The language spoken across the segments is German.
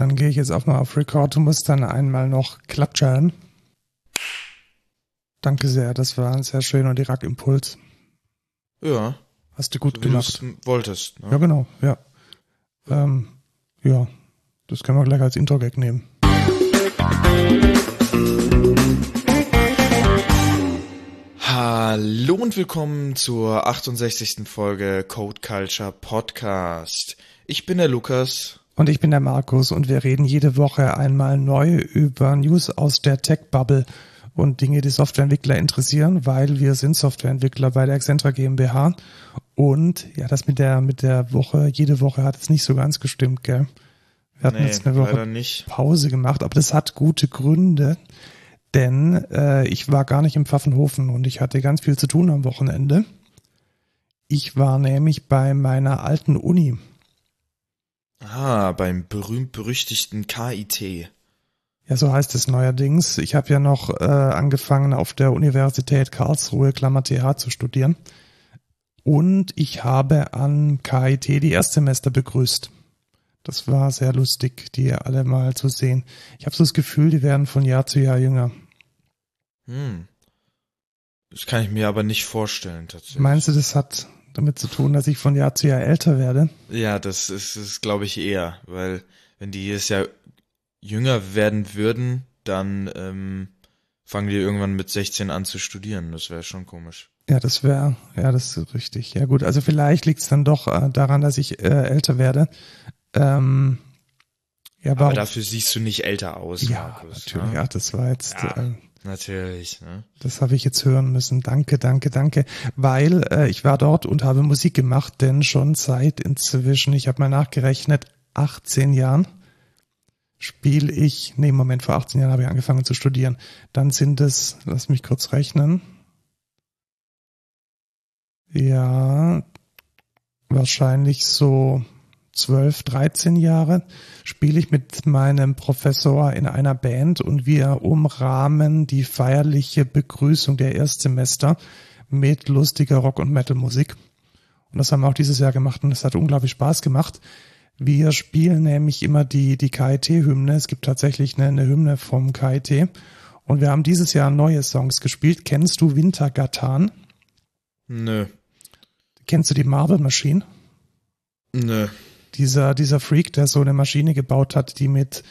Dann gehe ich jetzt auch mal auf Record. Du musst dann einmal noch klatschen. Danke sehr, das war ein sehr schöner Dirac-Impuls. Ja. Hast du gut so gemacht. Wie wolltest. Ne? Ja, genau, ja. Ähm, ja, das können wir gleich als Intro-Gag nehmen. Hallo und willkommen zur 68. Folge Code Culture Podcast. Ich bin der Lukas. Und ich bin der Markus und wir reden jede Woche einmal neu über News aus der Tech-Bubble und Dinge, die Softwareentwickler interessieren, weil wir sind Softwareentwickler bei der Accenture GmbH. Und ja, das mit der, mit der Woche, jede Woche hat es nicht so ganz gestimmt, gell? Wir hatten Nee, jetzt eine Woche. Pause gemacht, aber das hat gute Gründe, denn äh, ich war gar nicht im Pfaffenhofen und ich hatte ganz viel zu tun am Wochenende. Ich war nämlich bei meiner alten Uni. Ah, beim berühmt-berüchtigten KIT. Ja, so heißt es neuerdings. Ich habe ja noch äh, angefangen auf der Universität Karlsruhe, Klammer TH, zu studieren. Und ich habe an KIT die Erstsemester begrüßt. Das war sehr lustig, die alle mal zu sehen. Ich habe so das Gefühl, die werden von Jahr zu Jahr jünger. Hm. Das kann ich mir aber nicht vorstellen, tatsächlich. Meinst du, das hat damit zu tun, dass ich von Jahr zu Jahr älter werde? Ja, das ist, ist glaube ich, eher, weil wenn die jedes Jahr jünger werden würden, dann ähm, fangen die irgendwann mit 16 an zu studieren. Das wäre schon komisch. Ja, das wäre, ja, das ist richtig. Ja gut, also vielleicht liegt es dann doch äh, daran, dass ich äh, älter werde. Ähm, ja, Aber aber, dafür siehst du nicht älter aus, ja, Markus. natürlich, ne? ja, das war jetzt, Ja. äh, Natürlich, ne? das habe ich jetzt hören müssen. Danke, danke, danke. Weil äh, ich war dort und habe Musik gemacht, denn schon seit inzwischen, ich habe mal nachgerechnet, 18 Jahren spiele ich, nee, Moment, vor 18 Jahren habe ich angefangen zu studieren. Dann sind es, lass mich kurz rechnen. Ja, wahrscheinlich so 12, 13 Jahre spiele ich mit meinem Professor in einer Band und wir umrahmen die feierliche Begrüßung der Erstsemester mit lustiger Rock- und Metal-Musik. Und das haben wir auch dieses Jahr gemacht und es hat unglaublich Spaß gemacht. Wir spielen nämlich immer die, die KIT-Hymne. Es gibt tatsächlich eine, eine Hymne vom KIT. Und wir haben dieses Jahr neue Songs gespielt. Kennst du Wintergatan? Nö. Kennst du die Marble Machine? Nö. Dieser, dieser Freak, der so eine Maschine gebaut hat, die mit,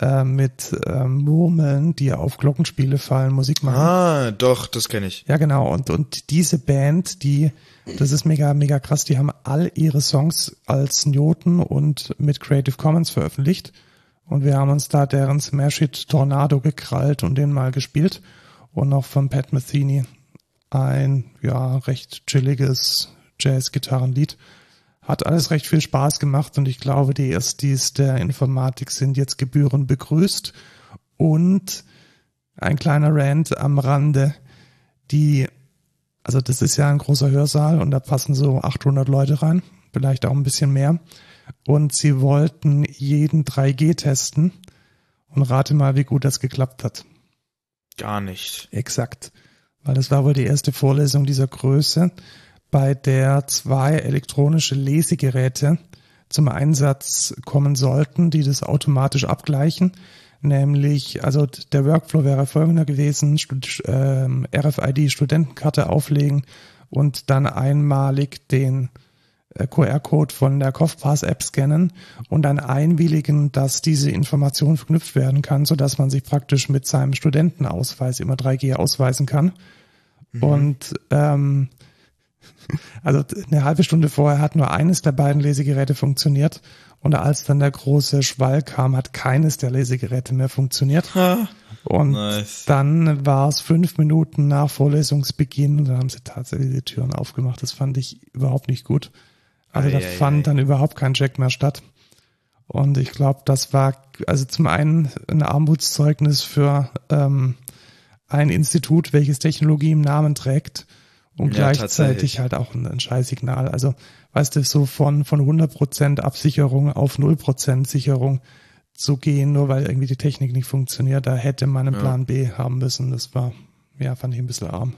äh, mit ähm, Murmeln, die auf Glockenspiele fallen, Musik machen. Ah, doch, das kenne ich. Ja, genau. Und, und diese Band, die, das ist mega, mega krass, die haben all ihre Songs als Noten und mit Creative Commons veröffentlicht. Und wir haben uns da deren Smash Hit Tornado gekrallt und den mal gespielt. Und noch von Pat Metheny ein, ja, recht chilliges Jazz-Gitarrenlied. Hat alles recht viel Spaß gemacht und ich glaube, die Erstis der Informatik sind jetzt gebührend begrüßt. Und ein kleiner Rant am Rande, die, also das ist ja ein großer Hörsaal und da passen so 800 Leute rein, vielleicht auch ein bisschen mehr. Und sie wollten jeden 3G testen und rate mal, wie gut das geklappt hat. Gar nicht. Exakt. Weil das war wohl die erste Vorlesung dieser Größe, bei der zwei elektronische Lesegeräte zum Einsatz kommen sollten, die das automatisch abgleichen. Nämlich, also der Workflow wäre folgender gewesen, ähm, RFID-Studentenkarte auflegen und dann einmalig den äh, QR-Code von der CoughPass-App scannen und dann einwilligen, dass diese Information verknüpft werden kann, sodass man sich praktisch mit seinem Studentenausweis immer 3G ausweisen kann. Und ähm, also eine halbe Stunde vorher hat nur eines der beiden Lesegeräte funktioniert und als dann der große Schwall kam, hat keines der Lesegeräte mehr funktioniert. Und Nice. dann war es fünf Minuten nach Vorlesungsbeginn und dann haben sie tatsächlich die Türen aufgemacht. Das fand ich überhaupt nicht gut. Also da Ei, ei, fand ei. dann überhaupt kein Check mehr statt. Und ich glaube, das war also zum einen ein Armutszeugnis für ähm, ein Institut, welches Technologie im Namen trägt und Ja, gleichzeitig halt auch ein, ein Scheißsignal. Also, weißt du, so von, von 100% Absicherung auf 0% Sicherung zu gehen, nur weil irgendwie die Technik nicht funktioniert, da hätte man einen Ja. Plan B haben müssen. Das war, ja, fand ich ein bisschen arm.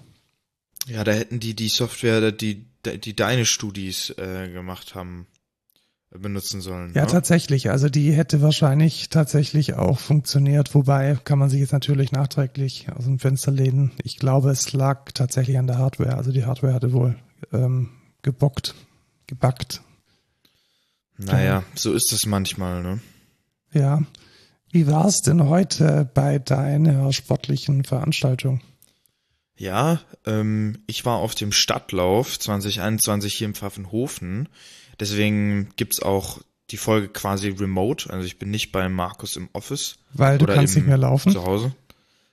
Ja, da hätten die die Software, die, die deine Studis äh, gemacht haben, benutzen sollen. Ja, ne? tatsächlich. Also die hätte wahrscheinlich tatsächlich auch funktioniert. Wobei kann man sich jetzt natürlich nachträglich aus dem Fenster lehnen. Ich glaube, es lag tatsächlich an der Hardware. Also die Hardware hatte wohl ähm, gebockt, gebackt. Naja, so ist es manchmal, ne? Ja. Wie war es denn heute bei deiner sportlichen Veranstaltung? Ja, ähm, ich war auf dem Stadtlauf 2021 hier im Pfaffenhofen. Deswegen gibt's auch die Folge quasi remote. Also ich bin nicht bei Markus im Office. Weil du oder kannst nicht mehr laufen. Zu Hause.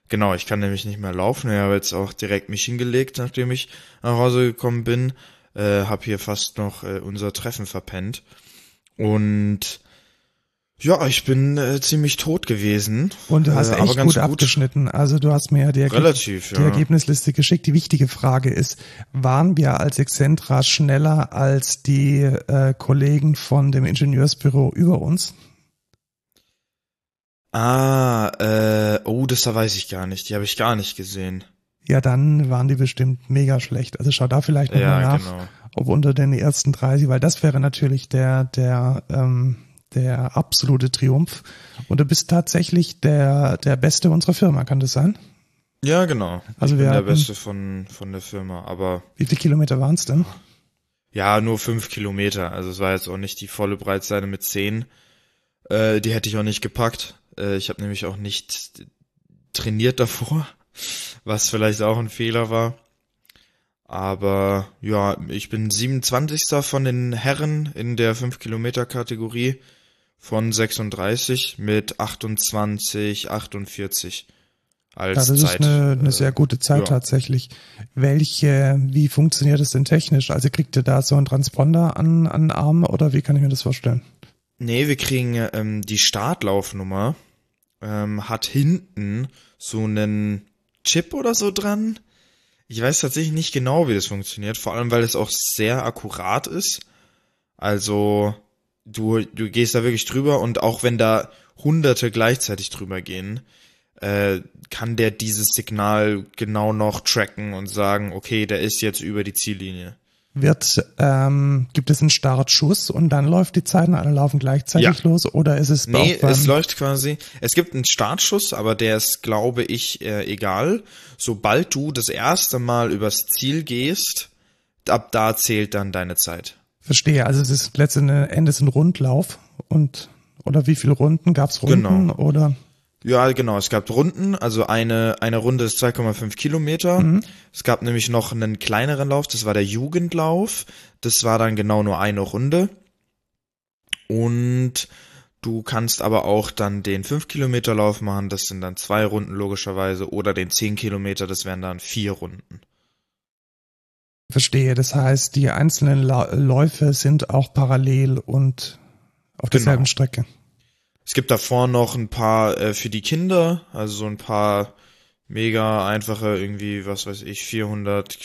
Genau, ich kann nämlich nicht mehr laufen. Ich habe jetzt auch direkt mich hingelegt, nachdem ich nach Hause gekommen bin. Äh, hab hier fast noch äh, unser Treffen verpennt. Und ja, ich bin äh, ziemlich tot gewesen. Und du hast äh, aber echt ganz gut abgeschnitten. Also du hast mir ja die, Relativ, die ja. Ergebnisliste geschickt. Die wichtige Frage ist, waren wir als Excentra schneller als die äh, Kollegen von dem Ingenieursbüro über uns? Ah, äh, oh, das da weiß ich gar nicht. Die habe ich gar nicht gesehen. Ja, dann waren die bestimmt mega schlecht. Also schau da vielleicht nochmal Ja, nach, genau. ob unter den ersten 30, weil das wäre natürlich der, der, ähm, der absolute Triumph. Und du bist tatsächlich der, der Beste unserer Firma, kann das sein? Ja, genau. Also ich wir bin der Beste von, von der Firma. Aber Wie viele Kilometer waren es denn? ja, nur fünf Kilometer. Also es war jetzt auch nicht die volle Breitseite mit zehn. Äh, die hätte ich auch nicht gepackt. Äh, ich habe nämlich auch nicht trainiert davor, was vielleicht auch ein Fehler war. Aber ja, ich bin 27. von den Herren in der 5 Kilometer Kategorie von 36 mit 28, 48 als Ja, das Zeit. ist eine, eine äh, sehr gute Zeit ja. tatsächlich. Welche, wie funktioniert das denn technisch? Also kriegt ihr da so einen Transponder an, an den Arm oder wie kann ich mir das vorstellen? Nee, wir kriegen ähm, die Startlaufnummer, ähm, hat hinten so einen Chip oder so dran. Ich weiß tatsächlich nicht genau, wie das funktioniert, vor allem weil es auch sehr akkurat ist. Also du, du gehst da wirklich drüber und auch wenn da Hunderte gleichzeitig drüber gehen, äh, kann der dieses Signal genau noch tracken und sagen, okay, der ist jetzt über die Ziellinie. Wird, ähm, gibt es einen Startschuss und dann läuft die Zeit und alle laufen gleichzeitig Ja. los oder ist es Nee, es läuft quasi. Es gibt einen Startschuss, aber der ist, glaube ich, äh, egal. Sobald du das erste Mal übers Ziel gehst, ab da zählt dann deine Zeit. Verstehe, also es ist letzten Endes ein Rundlauf und oder wie viele Runden gab's Runden Genau. oder Ja, genau. Es gab Runden, also eine, eine Runde ist 2,5 Kilometer. Es gab nämlich noch einen kleineren Lauf, das war der Jugendlauf. Das war dann genau nur eine Runde. Und du kannst aber auch dann den 5 Kilometer Lauf machen, das sind dann zwei Runden logischerweise, oder den 10 Kilometer, das wären dann vier Runden. Verstehe. Das heißt, die einzelnen Läufe sind auch parallel und auf derselben Genau. Strecke. Es gibt davor noch ein paar äh, für die Kinder, also so ein paar mega einfache, irgendwie, was weiß ich, 400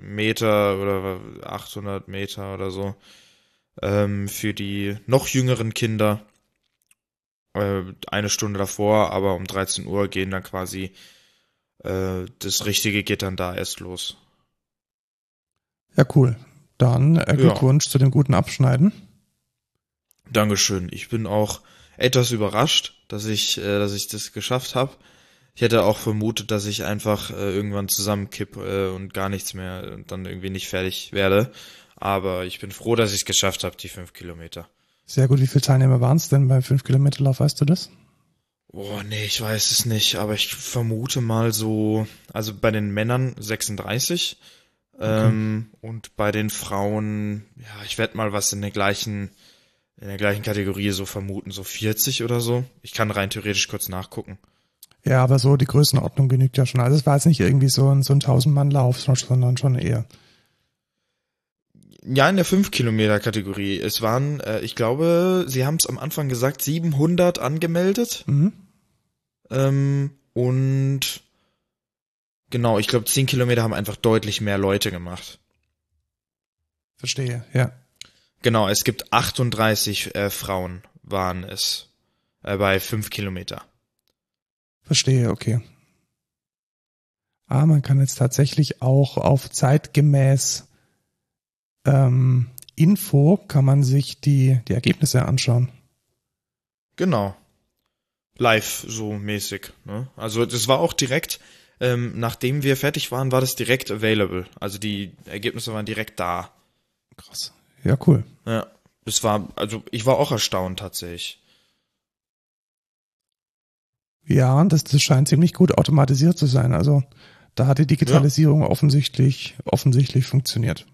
Meter oder 800 Meter oder so, ähm, für die noch jüngeren Kinder. Äh, eine Stunde davor, aber um 13 Uhr gehen dann quasi, äh, das Richtige geht dann da erst los. Ja, cool. Dann äh, Ja. Glückwunsch zu dem guten Abschneiden. Dankeschön. Ich bin auch etwas überrascht, dass ich, äh, dass ich das geschafft habe. Ich hätte auch vermutet, dass ich einfach äh, irgendwann zusammenkipp äh, und gar nichts mehr und dann irgendwie nicht fertig werde. Aber ich bin froh, dass ich es geschafft habe, die fünf Kilometer. Sehr gut. Wie viele Teilnehmer waren es denn beim 5-Kilometer-Lauf? Weißt du das? Oh, nee, ich weiß es nicht, aber ich vermute mal so, also bei den Männern 36 ähm, und bei den Frauen, ja, ich werde mal was in der gleichen, in der gleichen Kategorie so vermuten, so 40 oder so. Ich kann rein theoretisch kurz nachgucken. Ja, aber so die Größenordnung genügt ja schon. Also es war jetzt nicht irgendwie so ein, so ein 1000-Mann-Lauf, sondern schon eher. Ja, in der 5-Kilometer-Kategorie. Es waren, äh, ich glaube, sie haben es am Anfang gesagt, 700 angemeldet. Mhm. Ähm, und genau, ich glaube, 10 Kilometer haben einfach deutlich mehr Leute gemacht. Verstehe, ja. Genau, es gibt 38 äh, Frauen waren es äh, bei 5 Kilometer. Verstehe, okay. Ah, man kann jetzt tatsächlich auch auf zeitgemäß ähm, Info kann man sich die, die Ergebnisse anschauen. Genau. Live so mäßig. Ne? Also das war auch direkt, ähm, nachdem wir fertig waren, war das direkt available. Also die Ergebnisse waren direkt da. Krass. Ja, cool. Ja. Das war, also ich war auch erstaunt tatsächlich. Ja, das, das scheint ziemlich gut automatisiert zu sein. Also da hat die Digitalisierung ja. offensichtlich, offensichtlich funktioniert.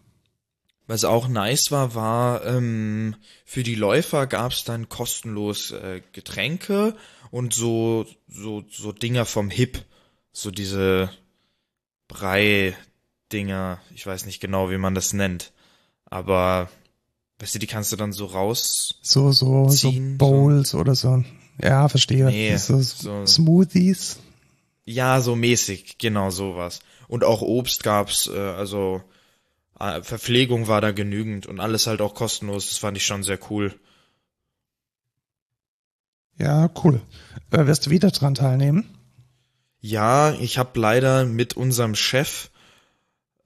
Was auch nice war, war, ähm, für die Läufer gab's dann kostenlos äh, Getränke und so, so, so Dinger vom Hip. So diese Brei-Dinger. Ich weiß nicht genau, wie man das nennt. Aber, weißt du, die kannst du dann so raus. So, so, ziehen, so Bowls so. oder so. Ja, verstehe. Nee, so, so Smoothies. Ja, so mäßig, genau sowas. Und auch Obst gab's, äh, also äh, Verpflegung war da genügend und alles halt auch kostenlos. Das fand ich schon sehr cool. Ja, cool. Äh, wirst du wieder dran teilnehmen? Ja, ich habe leider mit unserem Chef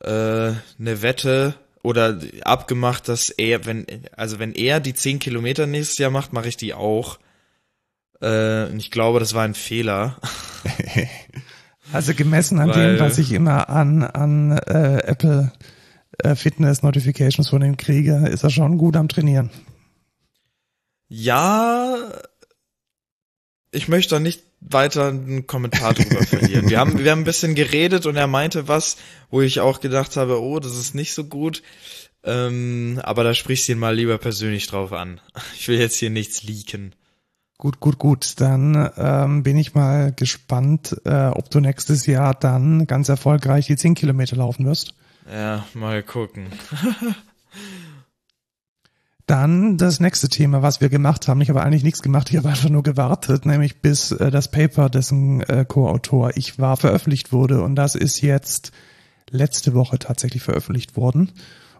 äh, eine Wette oder abgemacht, dass er, wenn, also wenn er die 10 Kilometer nächstes Jahr macht, mache ich die auch. Äh, und ich glaube, das war ein Fehler. also gemessen an Weil, dem, was ich immer an, an äh, Apple äh, Fitness Notifications von ihm kriege, ist er schon gut am Trainieren. Ja, ich möchte da nicht weiter einen Kommentar drüber verlieren. Wir haben, wir haben ein bisschen geredet und er meinte was, wo ich auch gedacht habe, oh, das ist nicht so gut. Ähm, aber da sprichst du ihn mal lieber persönlich drauf an. Ich will jetzt hier nichts leaken. Gut, gut, gut. Dann ähm, bin ich mal gespannt, äh, ob du nächstes Jahr dann ganz erfolgreich die 10 Kilometer laufen wirst. Ja, mal gucken. Dann das nächste Thema, was wir gemacht haben. Ich habe eigentlich nichts gemacht, ich habe einfach nur gewartet, nämlich bis äh, das Paper, dessen äh, Co-Autor ich war, veröffentlicht wurde. Und das ist jetzt letzte Woche tatsächlich veröffentlicht worden.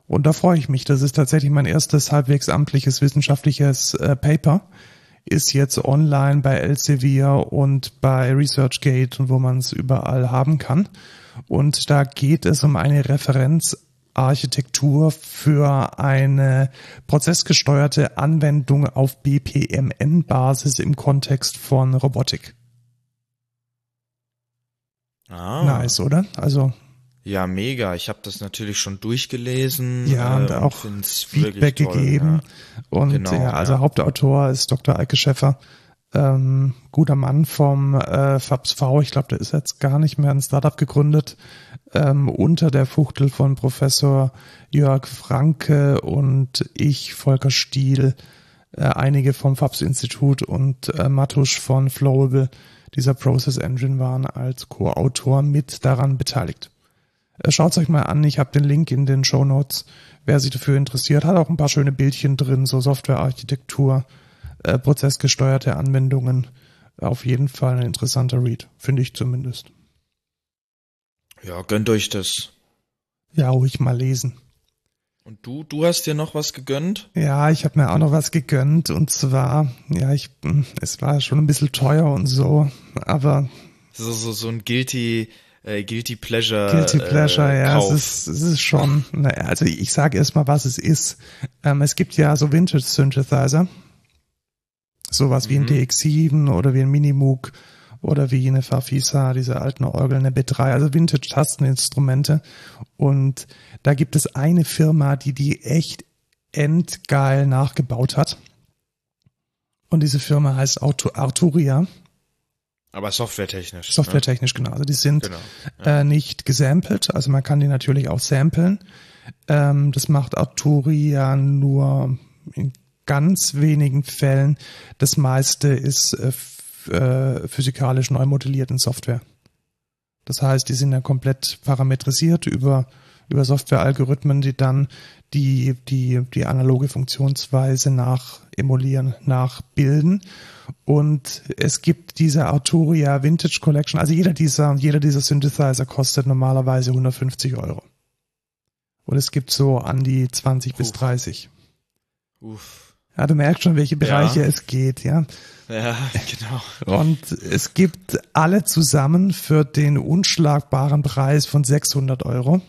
Und da freue ich mich. Das ist tatsächlich mein erstes halbwegs amtliches wissenschaftliches äh, Paper ist jetzt online bei Elsevier und bei ResearchGate und wo man es überall haben kann. Und da geht es um eine Referenzarchitektur für eine prozessgesteuerte Anwendung auf BPMN-Basis im Kontext von Robotik. Ah. Nice, oder? Also ja, mega. Ich habe das natürlich schon durchgelesen. Ja, und äh, auch Feedback gegeben. Ja. Und genau, ja, also ja. Hauptautor ist Dr. Eike Schäffer. Ähm, guter Mann vom äh, FABS V. Ich glaube, der ist jetzt gar nicht mehr ein Startup gegründet. Ähm, unter der Fuchtel von Professor Jörg Franke und ich, Volker Stiel, äh, einige vom FABS Institut und äh, Matusch von Flowable, dieser Process Engine, waren als Co-Autor mit daran beteiligt. Äh, Schaut euch mal an, ich habe den Link in den Show Notes. Wer sich dafür interessiert, hat auch ein paar schöne Bildchen drin, so Softwarearchitektur, äh, prozessgesteuerte Anwendungen. Auf jeden Fall ein interessanter Read, finde ich zumindest. Ja, gönnt euch das. Ja, ruhig mal lesen. Und du, du hast dir noch was gegönnt? Ja, ich habe mir auch noch was gegönnt und zwar, ja, ich, es war schon ein bisschen teuer und so, aber so so so ein guilty äh, Guilty Pleasure. Guilty Pleasure, äh, ja, Kauf. es ist, es ist schon, naja, also ich sage erstmal, was es ist. Ähm, es gibt ja so Vintage Synthesizer, sowas mhm. wie ein mhm. DX7 oder wie ein Minimoog oder wie eine Farfisa, diese alten Orgeln, eine B3, also Vintage Tasteninstrumente. Und da gibt es eine Firma, die die echt endgeil nachgebaut hat. Und diese Firma heißt Arturia. Aber softwaretechnisch. Ne? Softwaretechnisch, ne? genau. Also die sind genau, ja. äh, nicht gesampelt, also man kann die natürlich auch samplen. Ähm, das macht Arturia nur in ganz wenigen Fällen. Das meiste ist äh, äh, physikalisch neu modelliert in Software. Das heißt, die sind ja komplett parametrisiert über über Softwarealgorithmen, die dann die, die, die analoge Funktionsweise nach emulieren, nachbilden. Und es gibt diese Arturia Vintage Collection, also jeder dieser, jeder dieser Synthesizer kostet normalerweise 150 Euro. Und es gibt so an die 20 Uff. bis 30. Uff. Ja, du merkst schon, welche Bereiche ja. es geht, ja. Ja, genau. Und es gibt alle zusammen für den unschlagbaren Preis von 600 Euro.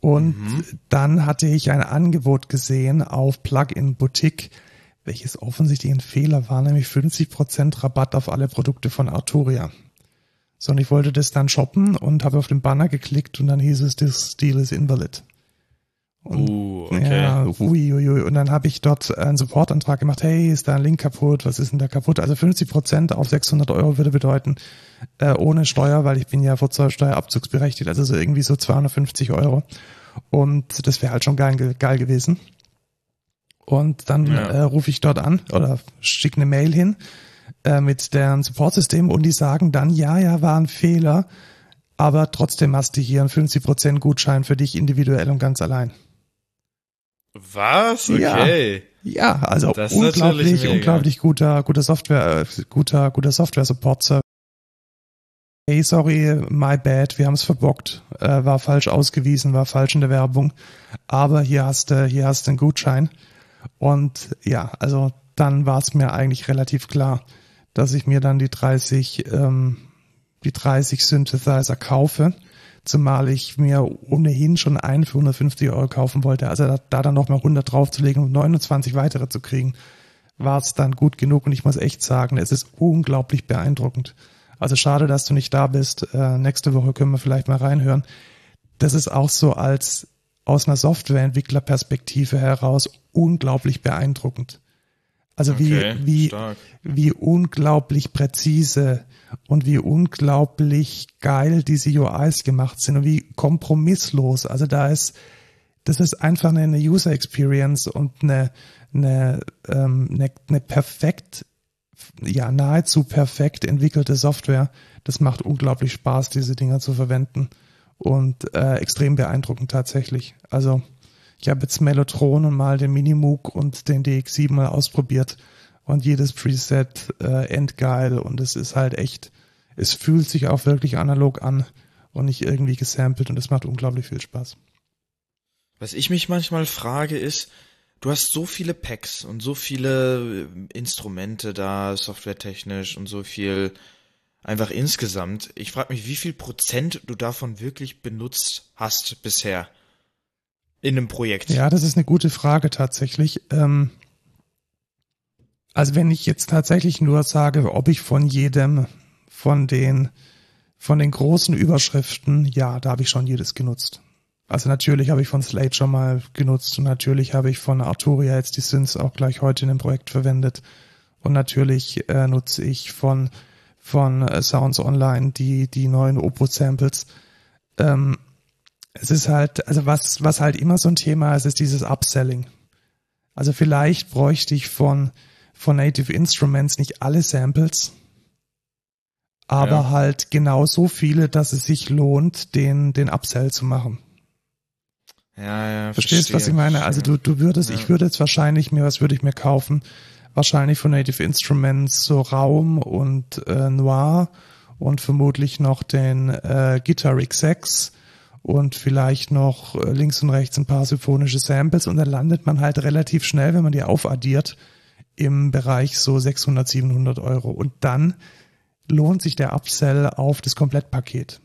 Und mhm. dann hatte ich ein Angebot gesehen auf Plugin Boutique, welches offensichtlich ein Fehler war, nämlich 50% Rabatt auf alle Produkte von Arturia. So, und ich wollte das dann shoppen und habe auf den Banner geklickt und dann hieß es, this deal is invalid. Und, uh, okay. Ja, ui, ui, ui. Und dann habe ich dort einen Supportantrag gemacht. Hey, ist da ein Link kaputt? Was ist denn da kaputt? Also 50 Prozent auf 600 Euro würde bedeuten, äh, ohne Steuer, weil ich bin ja vor Steuerabzugsberechtigt, also so irgendwie so 250 Euro. Und das wäre halt schon geil, geil gewesen. Und dann ja. äh, rufe ich dort an oder schicke eine Mail hin äh, mit deren Supportsystem und die sagen dann, ja, ja, war ein Fehler, aber trotzdem hast du hier einen 50% Gutschein für dich individuell und ganz allein. Was? Okay. Ja, ja also das unglaublich, unglaublich guter, guter Software, äh, guter, guter Software-Support. Hey, sorry, my bad, wir haben es verbockt, äh, war falsch ausgewiesen, war falsch in der Werbung, aber hier hast du, hier hast du einen Gutschein. Und ja, also dann war es mir eigentlich relativ klar, dass ich mir dann die 30, ähm, die 30 Synthesizer kaufe zumal ich mir ohnehin schon einen für 150 Euro kaufen wollte. Also da, da dann nochmal 100 draufzulegen und 29 weitere zu kriegen, war es dann gut genug und ich muss echt sagen, es ist unglaublich beeindruckend. Also schade, dass du nicht da bist. Äh, nächste Woche können wir vielleicht mal reinhören. Das ist auch so als aus einer Softwareentwicklerperspektive heraus unglaublich beeindruckend. Also okay, wie, wie, wie unglaublich präzise und wie unglaublich geil diese UIs gemacht sind und wie kompromisslos. Also da ist, das ist einfach eine User Experience und eine, eine, ähm, eine, eine perfekt, ja, nahezu perfekt entwickelte Software. Das macht unglaublich Spaß, diese Dinger zu verwenden und äh, extrem beeindruckend tatsächlich. Also ich habe jetzt Mellotron und mal den Minimoog und den DX7 mal ausprobiert und jedes Preset äh, endgeil und es ist halt echt, es fühlt sich auch wirklich analog an und nicht irgendwie gesampelt und es macht unglaublich viel Spaß. Was ich mich manchmal frage ist, du hast so viele Packs und so viele äh, Instrumente da, softwaretechnisch und so viel einfach insgesamt. Ich frage mich, wie viel Prozent du davon wirklich benutzt hast bisher in einem Projekt. Ja, das ist eine gute Frage tatsächlich. Ähm, also wenn ich jetzt tatsächlich nur sage, ob ich von jedem von den von den großen Überschriften, ja, da habe ich schon jedes genutzt. Also natürlich habe ich von Slate schon mal genutzt und natürlich habe ich von Arturia jetzt die Synths auch gleich heute in dem Projekt verwendet und natürlich äh, nutze ich von von äh, Sounds Online die die neuen Opus Samples. Ähm, es ist halt, also was was halt immer so ein Thema ist, ist dieses Upselling. Also vielleicht bräuchte ich von von Native Instruments nicht alle Samples, aber ja. halt genau so viele, dass es sich lohnt, den, den Upsell zu machen. Ja, ja. Verstehst, verstehe, was ich meine? Also du, du würdest, ja. ich würde jetzt wahrscheinlich mir, was würde ich mir kaufen? Wahrscheinlich von Native Instruments so Raum und äh, Noir und vermutlich noch den äh, Guitar X6 und vielleicht noch äh, links und rechts ein paar symphonische Samples und dann landet man halt relativ schnell, wenn man die aufaddiert, im Bereich so 600, 700 Euro. Und dann lohnt sich der Upsell auf das Komplettpaket.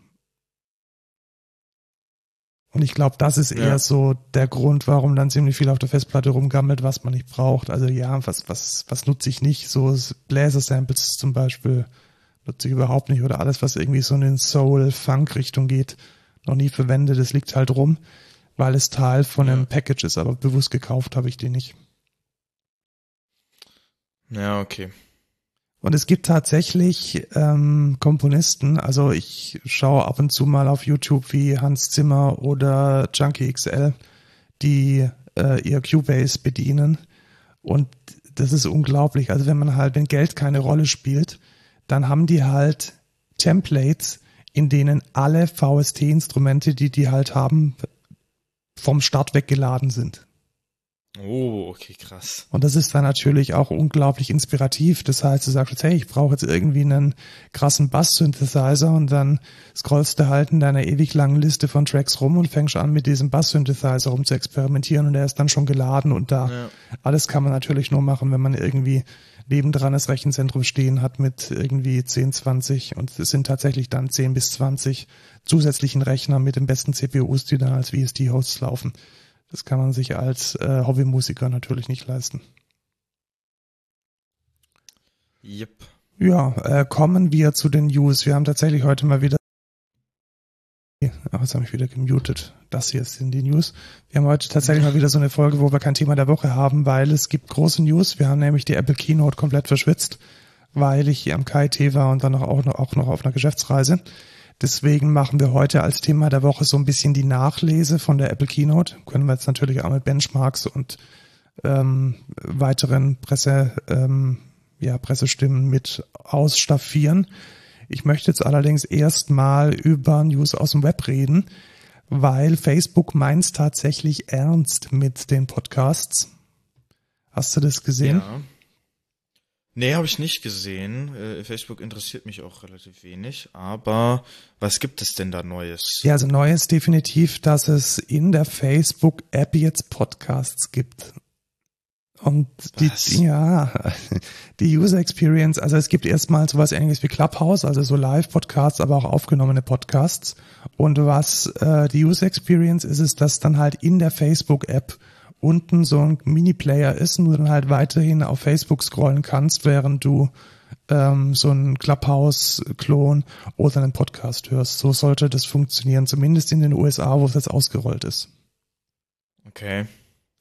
Und ich glaube, das ist eher ja. so der Grund, warum dann ziemlich viel auf der Festplatte rumgammelt, was man nicht braucht. Also ja, was, was, was nutze ich nicht? So Bläser-Samples zum Beispiel nutze ich überhaupt nicht. Oder alles, was irgendwie so in den Soul-Funk-Richtung geht, noch nie verwendet. Das liegt halt rum, weil es Teil von einem Package ist. Aber bewusst gekauft habe ich den nicht. Ja, okay. Und es gibt tatsächlich ähm, Komponisten, also ich schaue ab und zu mal auf YouTube wie Hans Zimmer oder Junkie XL, die äh, ihr Cubase bedienen. Und das ist unglaublich. Also wenn man halt, wenn Geld keine Rolle spielt, dann haben die halt Templates, in denen alle VST-Instrumente, die die halt haben, vom Start weggeladen sind. Oh, okay, krass. Und das ist dann natürlich auch unglaublich inspirativ. Das heißt, du sagst, hey, ich brauche jetzt irgendwie einen krassen Bass-Synthesizer und dann scrollst du halt in deiner ewig langen Liste von Tracks rum und fängst an, mit diesem Bass-Synthesizer rum zu experimentieren und der ist dann schon geladen und da. Ja. Alles kann man natürlich nur machen, wenn man irgendwie nebendran das Rechenzentrum stehen hat mit irgendwie 10, 20 und es sind tatsächlich dann 10 bis 20 zusätzlichen Rechner mit den besten CPUs, die dann als VST-Hosts laufen. Das kann man sich als äh, Hobbymusiker natürlich nicht leisten. Yep. Ja, äh, kommen wir zu den News. Wir haben tatsächlich heute mal wieder Ach, jetzt habe ich wieder gemutet. Das hier sind die News. Wir haben heute tatsächlich mal wieder so eine Folge, wo wir kein Thema der Woche haben, weil es gibt große News. Wir haben nämlich die Apple Keynote komplett verschwitzt, weil ich hier am KIT war und dann auch noch, auch noch auf einer Geschäftsreise. Deswegen machen wir heute als Thema der Woche so ein bisschen die Nachlese von der Apple Keynote. Können wir jetzt natürlich auch mit Benchmarks und ähm, weiteren Presse, ähm, ja, Pressestimmen mit ausstaffieren. Ich möchte jetzt allerdings erstmal über News aus dem Web reden, weil Facebook meint tatsächlich ernst mit den Podcasts. Hast du das gesehen? Ja. Nee, habe ich nicht gesehen. Äh, Facebook interessiert mich auch relativ wenig. Aber was gibt es denn da Neues? Ja, also Neues definitiv, dass es in der Facebook-App jetzt Podcasts gibt. Und die, ja, die User Experience, also es gibt erstmal sowas ähnliches wie Clubhouse, also so Live-Podcasts, aber auch aufgenommene Podcasts. Und was äh, die User Experience ist, ist, dass dann halt in der Facebook-App unten so ein Mini-Player ist und du dann halt weiterhin auf Facebook scrollen kannst, während du ähm, so einen Clubhouse-Klon oder einen Podcast hörst. So sollte das funktionieren, zumindest in den USA, wo es jetzt ausgerollt ist. Okay.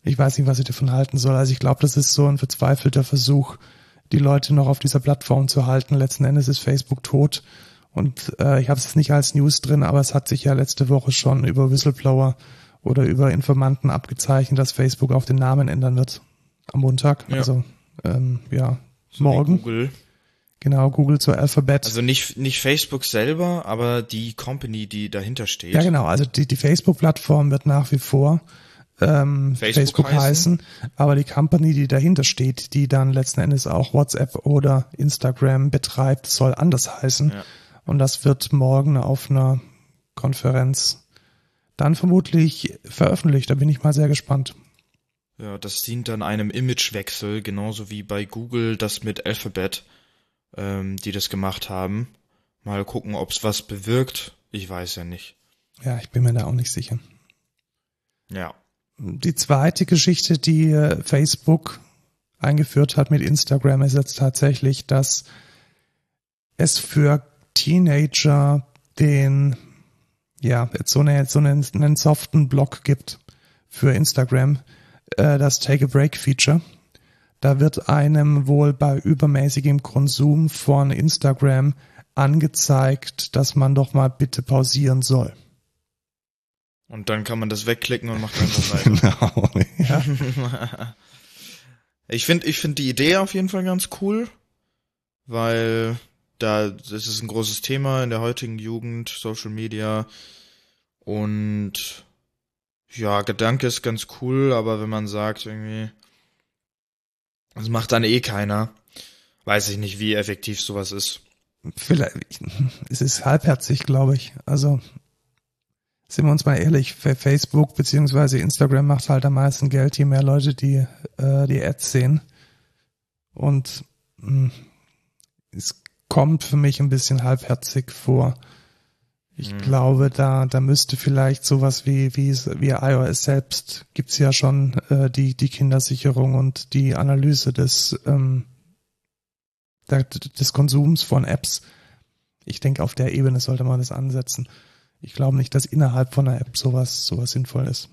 Ich weiß nicht, was ich davon halten soll. Also ich glaube, das ist so ein verzweifelter Versuch, die Leute noch auf dieser Plattform zu halten. Letzten Endes ist Facebook tot. Und äh, ich habe es nicht als News drin, aber es hat sich ja letzte Woche schon über Whistleblower oder über Informanten abgezeichnet, dass Facebook auch den Namen ändern wird am Montag. Ja. Also ähm, ja, so morgen. Google. Genau, Google zur Alphabet. Also nicht, nicht Facebook selber, aber die Company, die dahinter steht. Ja, genau. Also die, die Facebook-Plattform wird nach wie vor ähm, Facebook, Facebook heißen. heißen, aber die Company, die dahinter steht, die dann letzten Endes auch WhatsApp oder Instagram betreibt, soll anders heißen. Ja. Und das wird morgen auf einer Konferenz dann vermutlich veröffentlicht. Da bin ich mal sehr gespannt. Ja, das dient dann einem Imagewechsel, genauso wie bei Google das mit Alphabet, ähm, die das gemacht haben. Mal gucken, ob es was bewirkt. Ich weiß ja nicht. Ja, ich bin mir da auch nicht sicher. Ja die zweite Geschichte, die äh, Facebook eingeführt hat mit Instagram, ist jetzt tatsächlich, dass es für Teenager den, ja, jetzt so, eine, so einen, einen soften Block gibt für Instagram, äh, das Take a Break Feature. Da wird einem wohl bei übermäßigem Konsum von Instagram angezeigt, dass man doch mal bitte pausieren soll. Und dann kann man das wegklicken und macht einfach weiter. genau, ja. ich finde ich finde die Idee auf jeden Fall ganz cool, weil da das ist ein großes Thema in der heutigen Jugend, Social Media und ja, Gedanke ist ganz cool, aber wenn man sagt irgendwie das macht dann eh keiner, weiß ich nicht, wie effektiv sowas ist. Vielleicht es ist halbherzig, glaube ich. Also sind wir uns mal ehrlich, Facebook beziehungsweise Instagram macht halt am meisten Geld, je mehr Leute die, äh, die Ads sehen. Und mh, hm, es kommt für mich ein bisschen halbherzig vor. Ich mhm. glaube, da, da müsste vielleicht sowas wie, wie, wie iOS selbst gibt's ja schon äh, die, die Kindersicherung und die Analyse des, ähm, der, des Konsums von Apps. Ich denke, auf der Ebene sollte man das ansetzen ich glaube nicht, dass innerhalb von einer App sowas, sowas sinnvoll ist.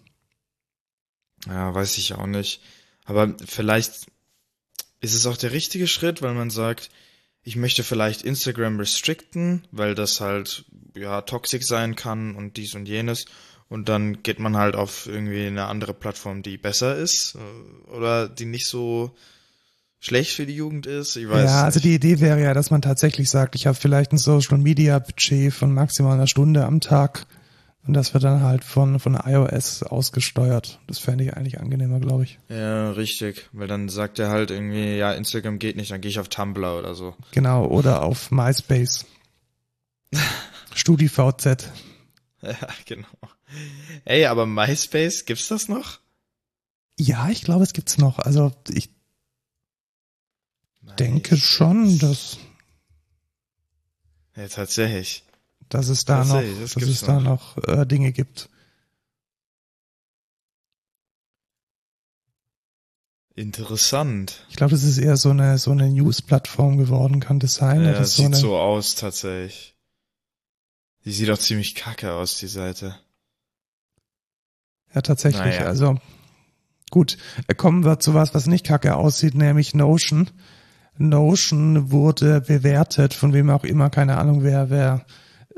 Ja, weiß ich auch nicht. Aber vielleicht ist es auch der richtige Schritt, weil man sagt, ich möchte vielleicht Instagram restricten, weil das halt, ja, toxisch sein kann und dies und jenes. Und dann geht man halt auf irgendwie eine andere Plattform, die besser ist äh, oder die nicht so schlecht für die Jugend ist. Ich weiß ja, also die Idee wäre ja, dass man tatsächlich sagt, ich habe vielleicht ein Social Media Budget von maximal einer Stunde am Tag und das wird dann halt von, von iOS ausgesteuert. Das fände ich eigentlich angenehmer, glaube ich. Ja, richtig. Weil dann sagt er halt irgendwie, ja, Instagram geht nicht, dann gehe ich auf Tumblr oder so. Genau, oder auf MySpace. StudiVZ. Ja, genau. Ey, aber MySpace, gibt's das noch? Ja, ich glaube, es gibt's noch. Also ich denke schon, dass, Ja, tatsächlich. dass es da noch, das dass es da noch äh, Dinge gibt. Interessant. Ich glaube, das ist eher so eine so eine News-Plattform geworden, kann das sein? Ja, das so sieht eine, so aus, tatsächlich. Die sieht auch ziemlich kacke aus, die Seite. Ja, tatsächlich. Naja. Also gut, äh, kommen wir zu was, was nicht kacke aussieht, nämlich Notion. Notion wurde bewertet, von wem auch immer, keine Ahnung, wer, wer,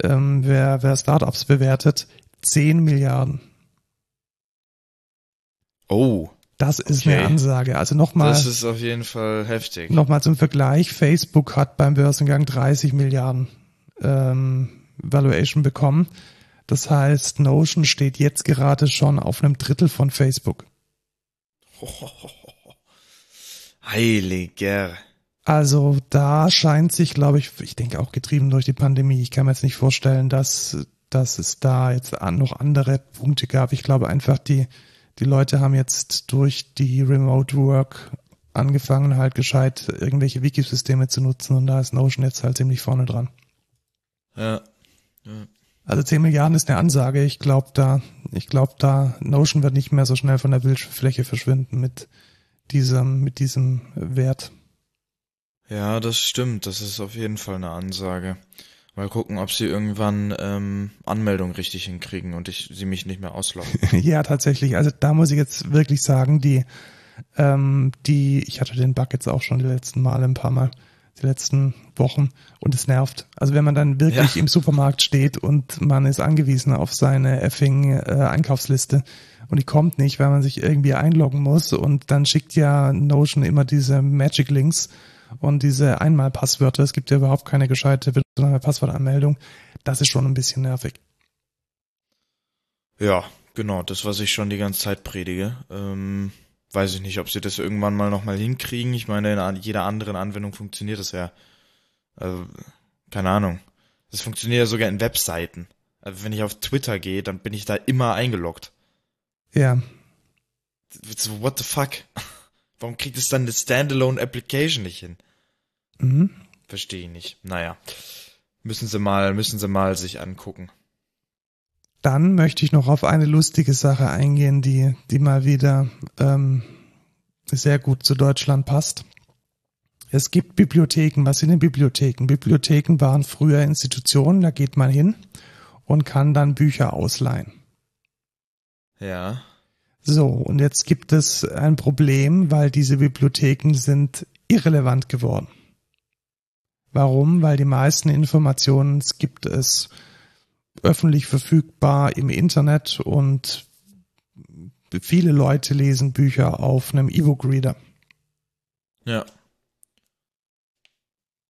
ähm, wer, wer Startups bewertet, 10 Milliarden. Oh, Das ist Okay. eine Ansage. Also nochmal, das ist auf jeden Fall heftig. nochmal zum Vergleich. Facebook hat beim Börsengang 30 Milliarden ähm, Valuation bekommen. Das heißt, Notion steht jetzt gerade schon auf einem Drittel von Facebook. Heiliger. Also da scheint sich, glaube ich, ich denke auch getrieben durch die Pandemie. Ich kann mir jetzt nicht vorstellen, dass, dass es da jetzt noch andere Punkte gab. Ich glaube einfach, die, die Leute haben jetzt durch die Remote Work angefangen, halt gescheit irgendwelche Wikisysteme zu nutzen und da ist Notion jetzt halt ziemlich vorne dran. Ja. Also 10 Milliarden ist eine Ansage. Ich glaube da, ich glaube da, Notion wird nicht mehr so schnell von der Bildfläche verschwinden mit diesem, mit diesem Wert. Ja, das stimmt. Das ist auf jeden Fall eine Ansage. Mal gucken, ob sie irgendwann ähm, Anmeldung richtig hinkriegen und ich sie mich nicht mehr ausloggen. Ja, tatsächlich. Also da muss ich jetzt wirklich sagen, die, ähm, die, ich hatte den Bug jetzt auch schon die letzten Male ein paar Mal, die letzten Wochen und es nervt. Also wenn man dann wirklich Ja. im Supermarkt steht und man ist angewiesen auf seine effing äh, Einkaufsliste und die kommt nicht, weil man sich irgendwie einloggen muss und dann schickt ja Notion immer diese Magic Links und diese Einmalpasswörter. Es gibt ja überhaupt keine gescheite Passwortanmeldung. Das ist schon ein bisschen nervig. ja, genau, das, was ich schon die ganze Zeit predige. Ähm, weiß ich nicht, ob sie das irgendwann mal nochmal hinkriegen. Ich meine, in jeder anderen Anwendung funktioniert das ja. Also, keine Ahnung. Das funktioniert ja sogar in Webseiten. Also, wenn ich auf Twitter gehe, dann bin ich da immer eingeloggt. Ja, So, what the fuck? Warum kriegt es dann eine Standalone Application nicht hin? mhm. Verstehe ich nicht. Naja. Müssen sie mal, müssen sie mal sich angucken. Dann möchte ich noch auf eine lustige Sache eingehen, die, die mal wieder ähm, sehr gut zu Deutschland passt. Es gibt Bibliotheken. Was sind denn Bibliotheken? Bibliotheken waren früher Institutionen, da geht man hin und kann dann Bücher ausleihen. Ja. So, und jetzt gibt es ein Problem, weil diese Bibliotheken sind irrelevant geworden. Warum? Weil die meisten Informationen gibt es öffentlich verfügbar im Internet und viele Leute lesen Bücher auf einem E-Book-Reader. Ja.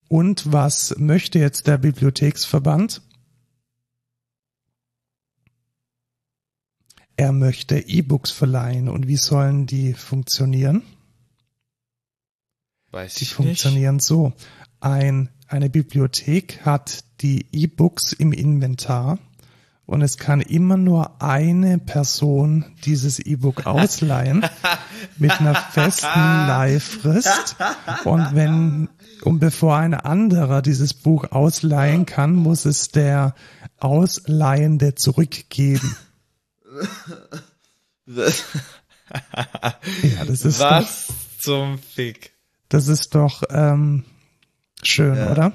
Und was möchte jetzt der Bibliotheksverband? Er möchte E-Books verleihen. Und wie sollen die funktionieren? Weiß Die ich nicht. funktionieren so. Ein, eine Bibliothek hat die E-Books im Inventar und es kann immer nur eine Person dieses E-Book ausleihen mit einer festen Leihfrist. Und wenn, und bevor ein anderer dieses Buch ausleihen kann, muss es der Ausleihende zurückgeben. Ja, das ist doch, Was zum Fick? das ist doch ähm, schön, Ja. oder?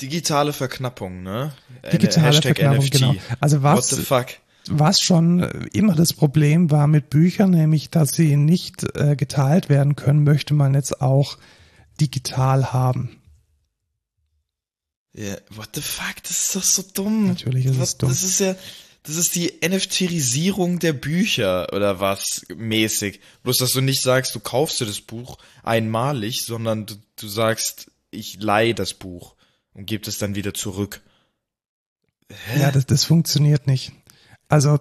Digitale Verknappung, ne? Äh, Digitale Hashtag Verknappung, NFT. genau. Also What was, the fuck? was schon immer das Problem war mit Büchern, nämlich dass sie nicht äh, geteilt werden können, möchte man jetzt auch digital haben. Ja, what the fuck? Das ist doch so dumm. Natürlich ist es was, dumm. Das ist ja, das ist die NFTisierung der Bücher oder was mäßig. Bloß, dass du nicht sagst, du kaufst dir das Buch einmalig, sondern du, du sagst, ich leihe das Buch und gebe es dann wieder zurück. Ja, das, das funktioniert nicht. Also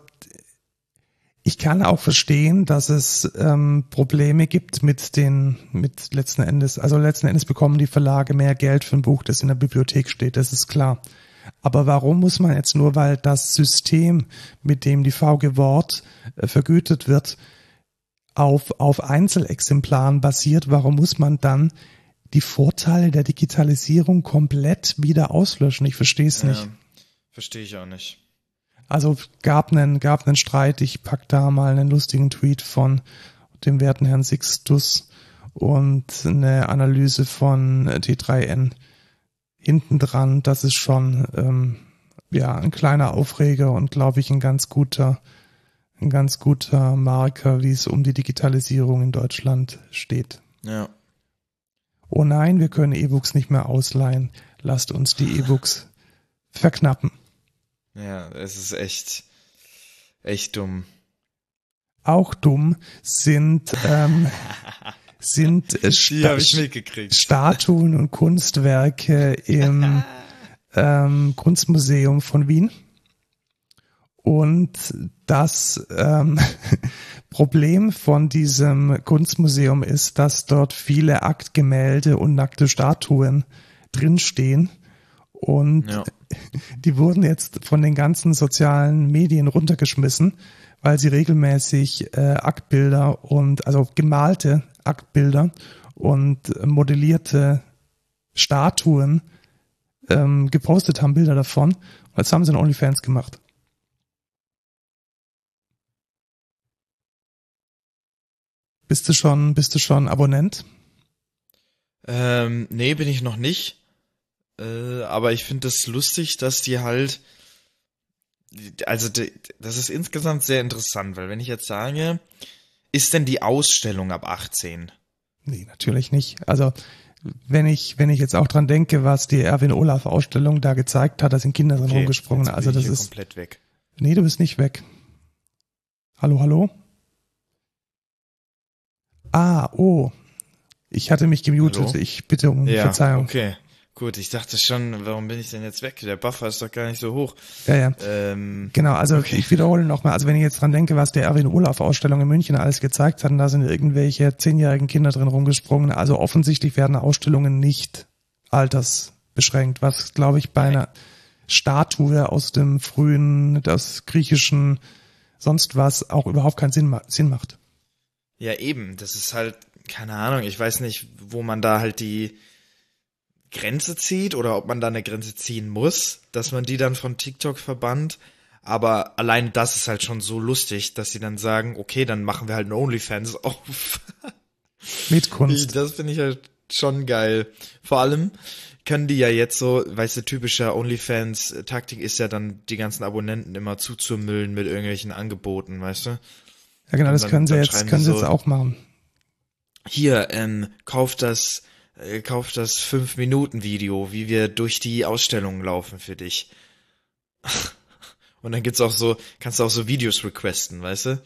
ich kann auch verstehen, dass es ähm, Probleme gibt mit den, mit letzten Endes, also letzten Endes bekommen die Verlage mehr Geld für ein Buch, das in der Bibliothek steht, das ist klar. Aber warum muss man jetzt nur, weil das System, mit dem die VG Wort äh, vergütet wird, auf, auf Einzelexemplaren basiert, warum muss man dann die Vorteile der Digitalisierung komplett wieder auslöschen. Ich verstehe es nicht. Verstehe ich auch nicht. Also gab einen, gab einen Streit. Ich pack da mal einen lustigen Tweet von dem werten Herrn Sixtus und eine Analyse von T3N hinten dran. Das ist schon ähm, ja ein kleiner Aufreger und glaube ich ein ganz guter ein ganz guter Marker, wie es um die Digitalisierung in Deutschland steht. Ja. Oh nein, wir können E-Books nicht mehr ausleihen. Lasst uns die E-Books verknappen. Ja, es ist echt, echt dumm. Auch dumm sind, ähm, sind Sta Statuen und Kunstwerke im ähm, Kunstmuseum von Wien. Und das ähm, Problem von diesem Kunstmuseum ist, dass dort viele Aktgemälde und nackte Statuen drinstehen. Und ja. die wurden jetzt von den ganzen sozialen Medien runtergeschmissen, weil sie regelmäßig äh, Aktbilder und also gemalte Aktbilder und modellierte Statuen ähm, gepostet haben, Bilder davon. Und jetzt haben sie einen OnlyFans gemacht. Bist du schon, bist du schon Abonnent? Ähm, nee, bin ich noch nicht. Äh, aber ich finde das lustig, dass die halt, also die, das ist insgesamt sehr interessant, weil wenn ich jetzt sage, ist denn die Ausstellung ab 18? Nee, natürlich nicht. Also wenn ich, wenn ich jetzt auch dran denke, was die Erwin Olaf Ausstellung da gezeigt hat, da sind Kinder drin okay, rumgesprungen. Also das ist komplett weg. Nee, du bist nicht weg. Hallo, hallo? Ah, oh. Ich hatte mich gemutet. Hallo? Ich bitte um ja, Verzeihung. Okay. Gut, ich dachte schon, warum bin ich denn jetzt weg? Der Buffer ist doch gar nicht so hoch. Ja, ja. Ähm, genau, also okay. ich wiederhole nochmal, also wenn ich jetzt dran denke, was der Erwin Olaf Ausstellung in München alles gezeigt hat, da sind irgendwelche zehnjährigen Kinder drin rumgesprungen. Also offensichtlich werden Ausstellungen nicht altersbeschränkt, was glaube ich bei Nein. einer Statue aus dem frühen, das griechischen, sonst was auch überhaupt keinen Sinn, Sinn macht. Ja, eben. Das ist halt, keine Ahnung, ich weiß nicht, wo man da halt die Grenze zieht oder ob man da eine Grenze ziehen muss, dass man die dann von TikTok verbannt. Aber allein das ist halt schon so lustig, dass sie dann sagen, okay, dann machen wir halt einen OnlyFans auf. Mit Kunst. Das finde ich halt schon geil. Vor allem können die ja jetzt so, weißt du, typischer OnlyFans-Taktik ist ja dann, die ganzen Abonnenten immer zuzumüllen mit irgendwelchen Angeboten, weißt du? Ja, genau, das dann, können sie jetzt, können sie so, jetzt auch machen. Hier, ähm, kauft das, äh, kauft das 5-Minuten-Video, wie wir durch die Ausstellung laufen für dich. Und dann gibt's auch so, kannst du auch so Videos requesten, weißt du?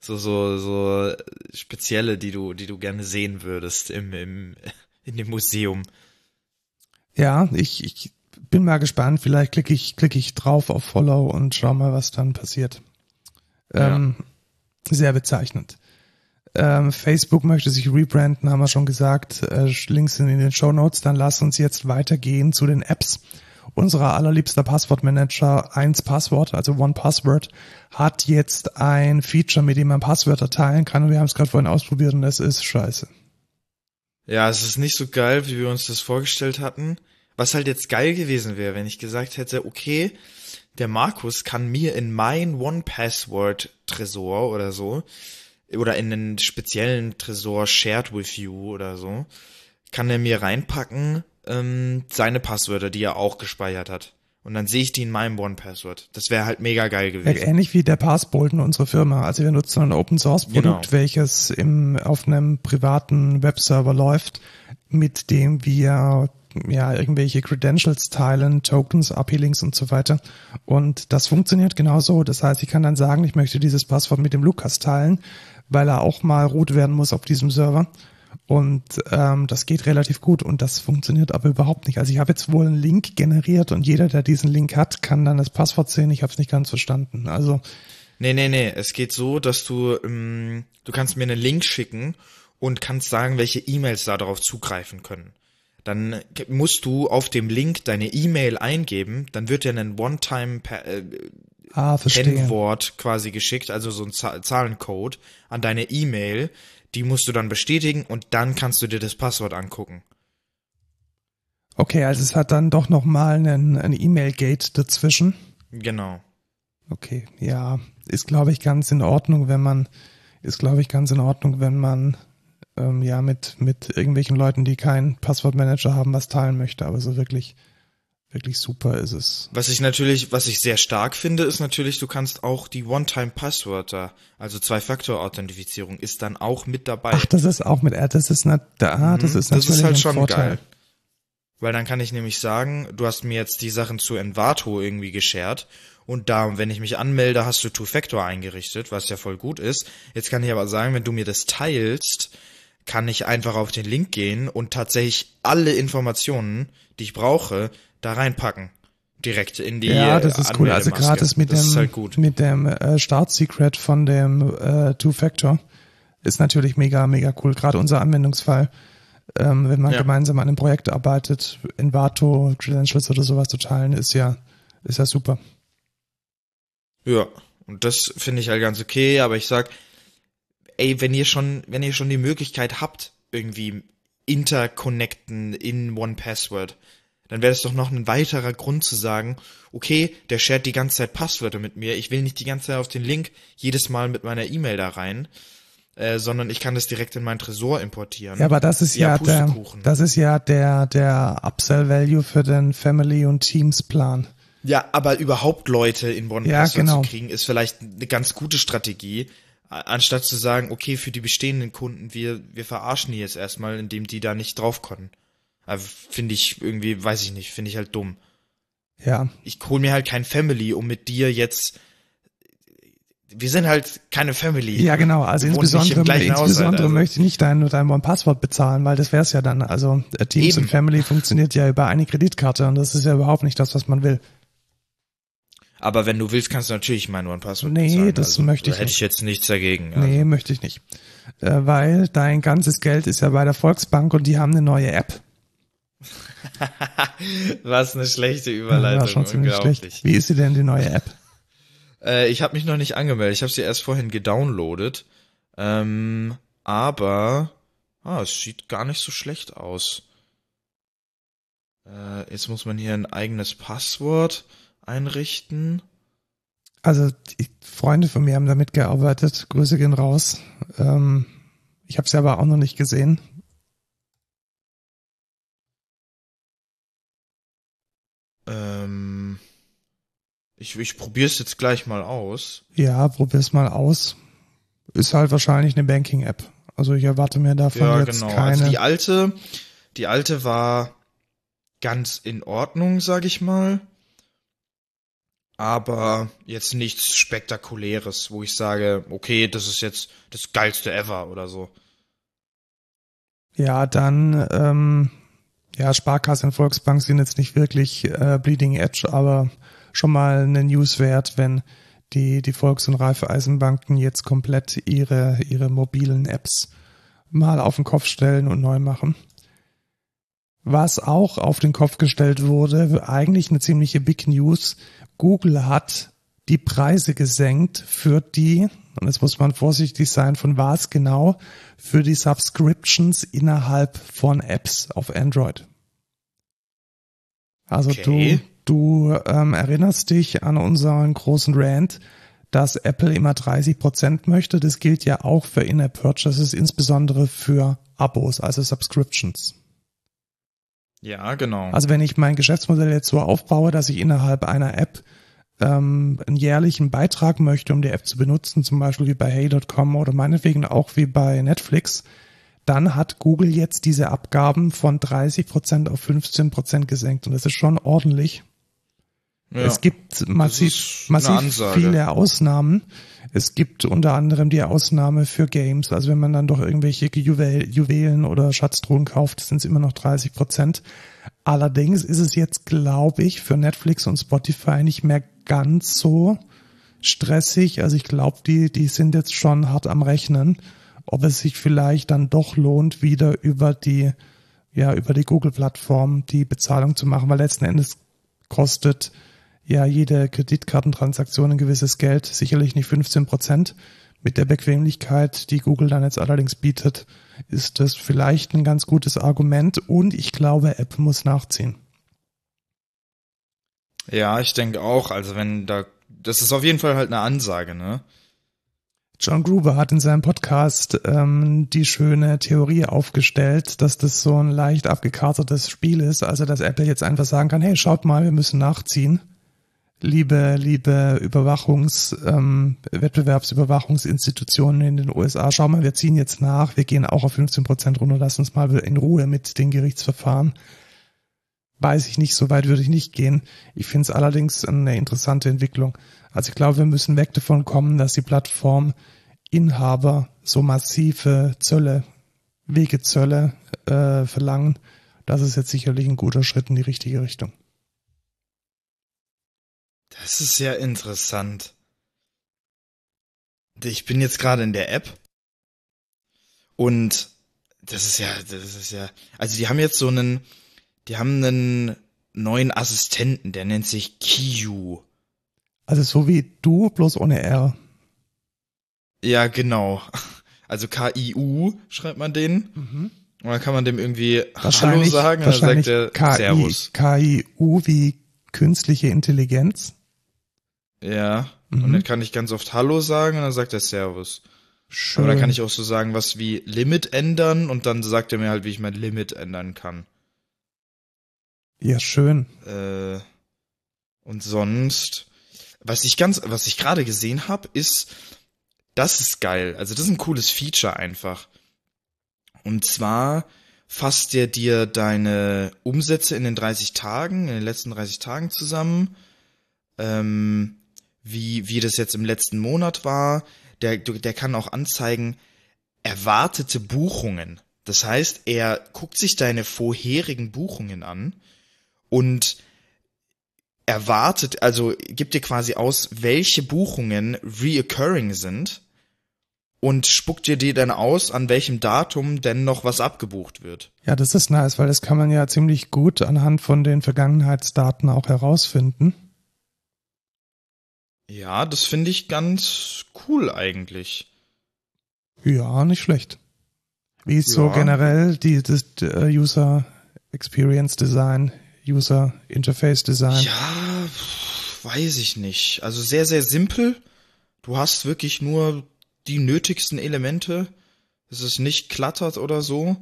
So, so, so spezielle, die du, die du gerne sehen würdest im, im, in dem Museum. Ja, ich, ich bin mal gespannt. Vielleicht klicke ich, klicke ich drauf auf Follow und schau mal, was dann passiert. Ja. Ähm, sehr bezeichnend. Ähm, Facebook möchte sich rebranden, haben wir schon gesagt. Äh, Links sind in den Show Notes. Dann lass uns jetzt weitergehen zu den Apps. Unser allerliebster Passwortmanager 1 Passwort, also One Password, hat jetzt ein Feature, mit dem man Passwörter teilen kann. Und wir haben es gerade vorhin ausprobiert und es ist scheiße. Ja, es ist nicht so geil, wie wir uns das vorgestellt hatten. Was halt jetzt geil gewesen wäre, wenn ich gesagt hätte, okay, der Markus kann mir in mein One-Password-Tresor oder so, oder in einen speziellen Tresor shared with you oder so, kann er mir reinpacken ähm, seine Passwörter, die er auch gespeichert hat. Und dann sehe ich die in meinem One-Password. Das wäre halt mega geil gewesen. Ähnlich wie der Passbolten unserer Firma. Also wir nutzen ein Open-Source-Produkt, genau. welches im, auf einem privaten Webserver läuft, mit dem wir ja, irgendwelche Credentials teilen, Tokens, API-Links und so weiter. Und das funktioniert genauso. Das heißt, ich kann dann sagen, ich möchte dieses Passwort mit dem Lukas teilen, weil er auch mal root werden muss auf diesem Server. Und ähm, das geht relativ gut und das funktioniert aber überhaupt nicht. Also ich habe jetzt wohl einen Link generiert und jeder, der diesen Link hat, kann dann das Passwort sehen. Ich habe es nicht ganz verstanden. Also Nee, nee, nee. Es geht so, dass du, ähm, du kannst mir einen Link schicken und kannst sagen, welche E-Mails da darauf zugreifen können dann musst du auf dem Link deine E-Mail eingeben, dann wird dir ein One-Time äh, ah, Kennwort quasi geschickt, also so ein Zahlencode an deine E-Mail, die musst du dann bestätigen und dann kannst du dir das Passwort angucken. Okay, also es hat dann doch nochmal einen, ein E-Mail-Gate dazwischen. Genau. Okay, ja, ist glaube ich ganz in Ordnung, wenn man, ist glaube ich ganz in Ordnung, wenn man ähm, ja mit, mit irgendwelchen Leuten, die keinen Passwortmanager haben, was teilen möchte, aber so wirklich, wirklich super ist es. Was ich natürlich, was ich sehr stark finde, ist natürlich, du kannst auch die One-Time-Passwörter, also Zwei-Faktor-Authentifizierung, ist dann auch mit dabei. Ach, das ist auch mit, das ist nicht, ah, das ist Mhm. das natürlich ist halt schon Vorteil. geil. Weil dann kann ich nämlich sagen, du hast mir jetzt die Sachen zu Envato irgendwie geshared und da, wenn ich mich anmelde, hast du Two-Factor eingerichtet, was ja voll gut ist. Jetzt kann ich aber sagen, wenn du mir das teilst, kann ich einfach auf den Link gehen und tatsächlich alle Informationen, die ich brauche, da reinpacken. Direkt in die Ja, das ist cool. Also gerade das mit das dem, halt mit dem äh, Start-Secret von dem äh, Two-Factor ist natürlich mega, mega cool. Gerade unser Anwendungsfall, ähm, wenn man Ja. gemeinsam an einem Projekt arbeitet, Envato, Credentials oder sowas zu teilen, ist ja, ist ja super. Ja, und das finde ich halt ganz okay, aber ich sag, ey, wenn ihr schon, wenn ihr schon die Möglichkeit habt, irgendwie interconnecten in One Password, dann wäre es doch noch ein weiterer Grund zu sagen, okay, der shared die ganze Zeit Passwörter mit mir, ich will nicht die ganze Zeit auf den Link jedes Mal mit meiner E-Mail da rein, äh, sondern ich kann das direkt in meinen Tresor importieren. Ja, aber das ist ja, der, Pustekuchen. das ist ja der, der Upsell-Value für den Family- und Teams-Plan. Ja, aber überhaupt Leute in One Ja, genau. zu kriegen, ist vielleicht eine ganz gute Strategie, anstatt zu sagen, okay, für die bestehenden Kunden, wir, wir verarschen die jetzt erstmal, indem die da nicht drauf können. Also, Finde ich irgendwie, weiß ich nicht, finde ich halt dumm. Ja, Ich hol mir halt kein Family, um mit dir jetzt. Wir sind halt keine Family. ja genau. Also nicht insbesondere, Haushalt, insbesondere also. möchte ich nicht dein, dein One-Passwort bezahlen, weil das wäre es ja dann. Also äh, Teams Eben. und Family funktioniert ja über eine Kreditkarte und das ist ja überhaupt nicht das, was man will. Aber wenn du willst, kannst du natürlich mein One Password Nee, bezahlen. das möchte ich da hätte ich nicht. jetzt nichts dagegen. ja. Nee, möchte ich nicht. Äh, weil dein ganzes Geld ist ja bei der Volksbank und die haben eine neue App. Was eine schlechte Überleitung. schon ziemlich schlecht. Wie ist sie denn, die neue App? Äh, ich habe mich noch nicht angemeldet. Ich habe sie erst vorhin gedownloadet. Ähm, aber ah, es sieht gar nicht so schlecht aus. Äh, jetzt muss man hier ein eigenes Passwort einrichten. Also die Freunde von mir haben damit gearbeitet. Grüße gehen raus. Ähm, ich habe sie aber auch noch nicht gesehen. Ähm, ich ich probiere es jetzt gleich mal aus. Ja, probier's mal aus. Ist halt wahrscheinlich eine Banking-App. Also ich erwarte mir davon ja, jetzt genau. keine. Also die alte, die alte war ganz in Ordnung, sag ich mal. Aber jetzt nichts Spektakuläres, wo ich sage, okay, das ist jetzt das geilste ever oder so. Ja, dann, ähm, ja, Sparkasse und Volksbank sind jetzt nicht wirklich äh, Bleeding Edge, aber schon mal eine News wert, wenn die, die Volks- und Raiffeisenbanken jetzt komplett ihre, ihre mobilen Apps mal auf den Kopf stellen und neu machen. Was auch auf den Kopf gestellt wurde, eigentlich eine ziemliche Big News. Google hat die Preise gesenkt für die, und jetzt muss man vorsichtig sein, von was genau, für die Subscriptions innerhalb von Apps auf Android. Also Okay. du, du ähm, erinnerst dich an unseren großen Rant, dass Apple immer 30 Prozent möchte. Das gilt ja auch für In-App-Purchases, insbesondere für Abos, also Subscriptions. Ja, genau. Also wenn ich mein Geschäftsmodell jetzt so aufbaue, dass ich innerhalb einer App ähm, einen jährlichen Beitrag möchte, um die App zu benutzen, zum Beispiel wie bei Hey.com oder meinetwegen auch wie bei Netflix, dann hat Google jetzt diese Abgaben von 30% auf 15% gesenkt und das ist schon ordentlich. Ja. Es gibt massiv, massiv viele Ausnahmen. Es gibt unter anderem die Ausnahme für Games. Also wenn man dann doch irgendwelche Juwel Juwelen oder Schatztruhen kauft, sind es immer noch 30 Prozent. Allerdings ist es jetzt, glaube ich, für Netflix und Spotify nicht mehr ganz so stressig. Also ich glaube, die, die sind jetzt schon hart am Rechnen, ob es sich vielleicht dann doch lohnt, wieder über die, ja, über die Google-Plattform die Bezahlung zu machen, weil letzten Endes kostet ja jede Kreditkartentransaktion ein gewisses Geld, sicherlich nicht 15 Prozent. Mit der Bequemlichkeit, die Google dann jetzt allerdings bietet, ist das vielleicht ein ganz gutes Argument und ich glaube, Apple muss nachziehen. Ja, ich denke auch. Also wenn da, das ist auf jeden Fall halt eine Ansage, ne? John Gruber hat in seinem Podcast ähm, die schöne Theorie aufgestellt, dass das so ein leicht abgekartetes Spiel ist, also dass Apple jetzt einfach sagen kann, hey, schaut mal, wir müssen nachziehen. Liebe, liebe Überwachungs, ähm, Wettbewerbsüberwachungsinstitutionen in den USA, schau mal, wir ziehen jetzt nach, wir gehen auch auf 15 Prozent runter, lass uns mal in Ruhe mit den Gerichtsverfahren. Weiß ich nicht, so weit würde ich nicht gehen. Ich finde es allerdings eine interessante Entwicklung. Also ich glaube, wir müssen weg davon kommen, dass die Plattforminhaber so massive Zölle, Wegezölle äh, verlangen. Das ist jetzt sicherlich ein guter Schritt in die richtige Richtung. Das ist ja interessant. Ich bin jetzt gerade in der App und das ist ja, das ist ja, also die haben jetzt so einen, die haben einen neuen Assistenten, der nennt sich Kiyu. Also so wie du, bloß ohne R. Ja, genau. Also K-I-U schreibt man den. Mhm. Und dann kann man dem irgendwie Hallo sagen, und dann sagt er Servus. K-I-U wie künstliche Intelligenz. Ja. Mhm. Und dann kann ich ganz oft Hallo sagen und dann sagt er Servus. Schön. Aber dann kann ich auch so sagen, was wie Limit ändern und dann sagt er mir halt, wie ich mein Limit ändern kann. Ja, schön. Äh, und sonst was ich ganz, was ich gerade gesehen habe, ist, das ist geil. Also das ist ein cooles Feature einfach. Und zwar fasst der dir deine Umsätze in den 30 Tagen, in den letzten 30 Tagen zusammen, ähm, wie, wie das jetzt im letzten Monat war. Der, der kann auch anzeigen, erwartete Buchungen. Das heißt, er guckt sich deine vorherigen Buchungen an und erwartet, also gibt dir quasi aus, welche Buchungen reoccurring sind und spuckt dir die dann aus, an welchem Datum denn noch was abgebucht wird. Ja, das ist nice, weil das kann man ja ziemlich gut anhand von den Vergangenheitsdaten auch herausfinden. Ja, das finde ich ganz cool eigentlich. Ja, nicht schlecht. Wie ist ja. so generell die, das uh, User Experience Design User Interface Design? Ja, weiß ich nicht. Also sehr, sehr simpel. Du hast wirklich nur die nötigsten Elemente. Es ist nicht klattert oder so.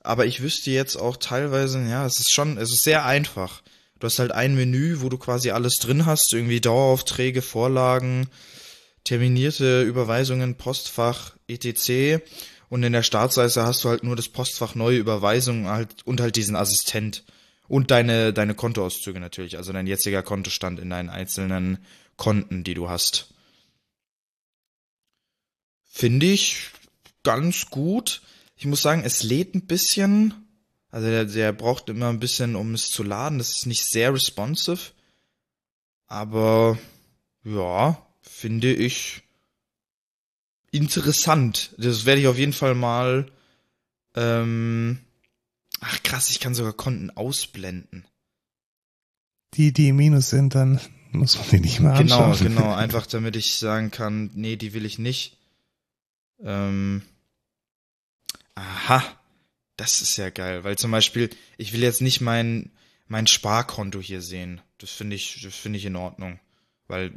Aber ich wüsste jetzt auch teilweise, ja, es ist schon, es ist sehr einfach. Du hast halt ein Menü, wo du quasi alles drin hast, irgendwie Daueraufträge, Vorlagen, terminierte Überweisungen, Postfach, etc. Und in der Startseite hast du halt nur das Postfach neue Überweisungen halt, und halt diesen Assistent. Und deine, deine Kontoauszüge natürlich, also dein jetziger Kontostand in deinen einzelnen Konten, die du hast. Finde ich ganz gut. Ich muss sagen, es lädt ein bisschen. Also der, der braucht immer ein bisschen, um es zu laden. Das ist nicht sehr responsive. Aber ja, finde ich interessant. Das werde ich auf jeden Fall mal ähm, Ach krass, ich kann sogar Konten ausblenden. Die, die im Minus sind, dann muss man die nicht mehr anschauen. Genau, genau, einfach damit ich sagen kann, nee, die will ich nicht. Ähm, aha, das ist ja geil, weil zum Beispiel, ich will jetzt nicht mein, mein Sparkonto hier sehen. Das finde ich, das finde ich in Ordnung. Weil,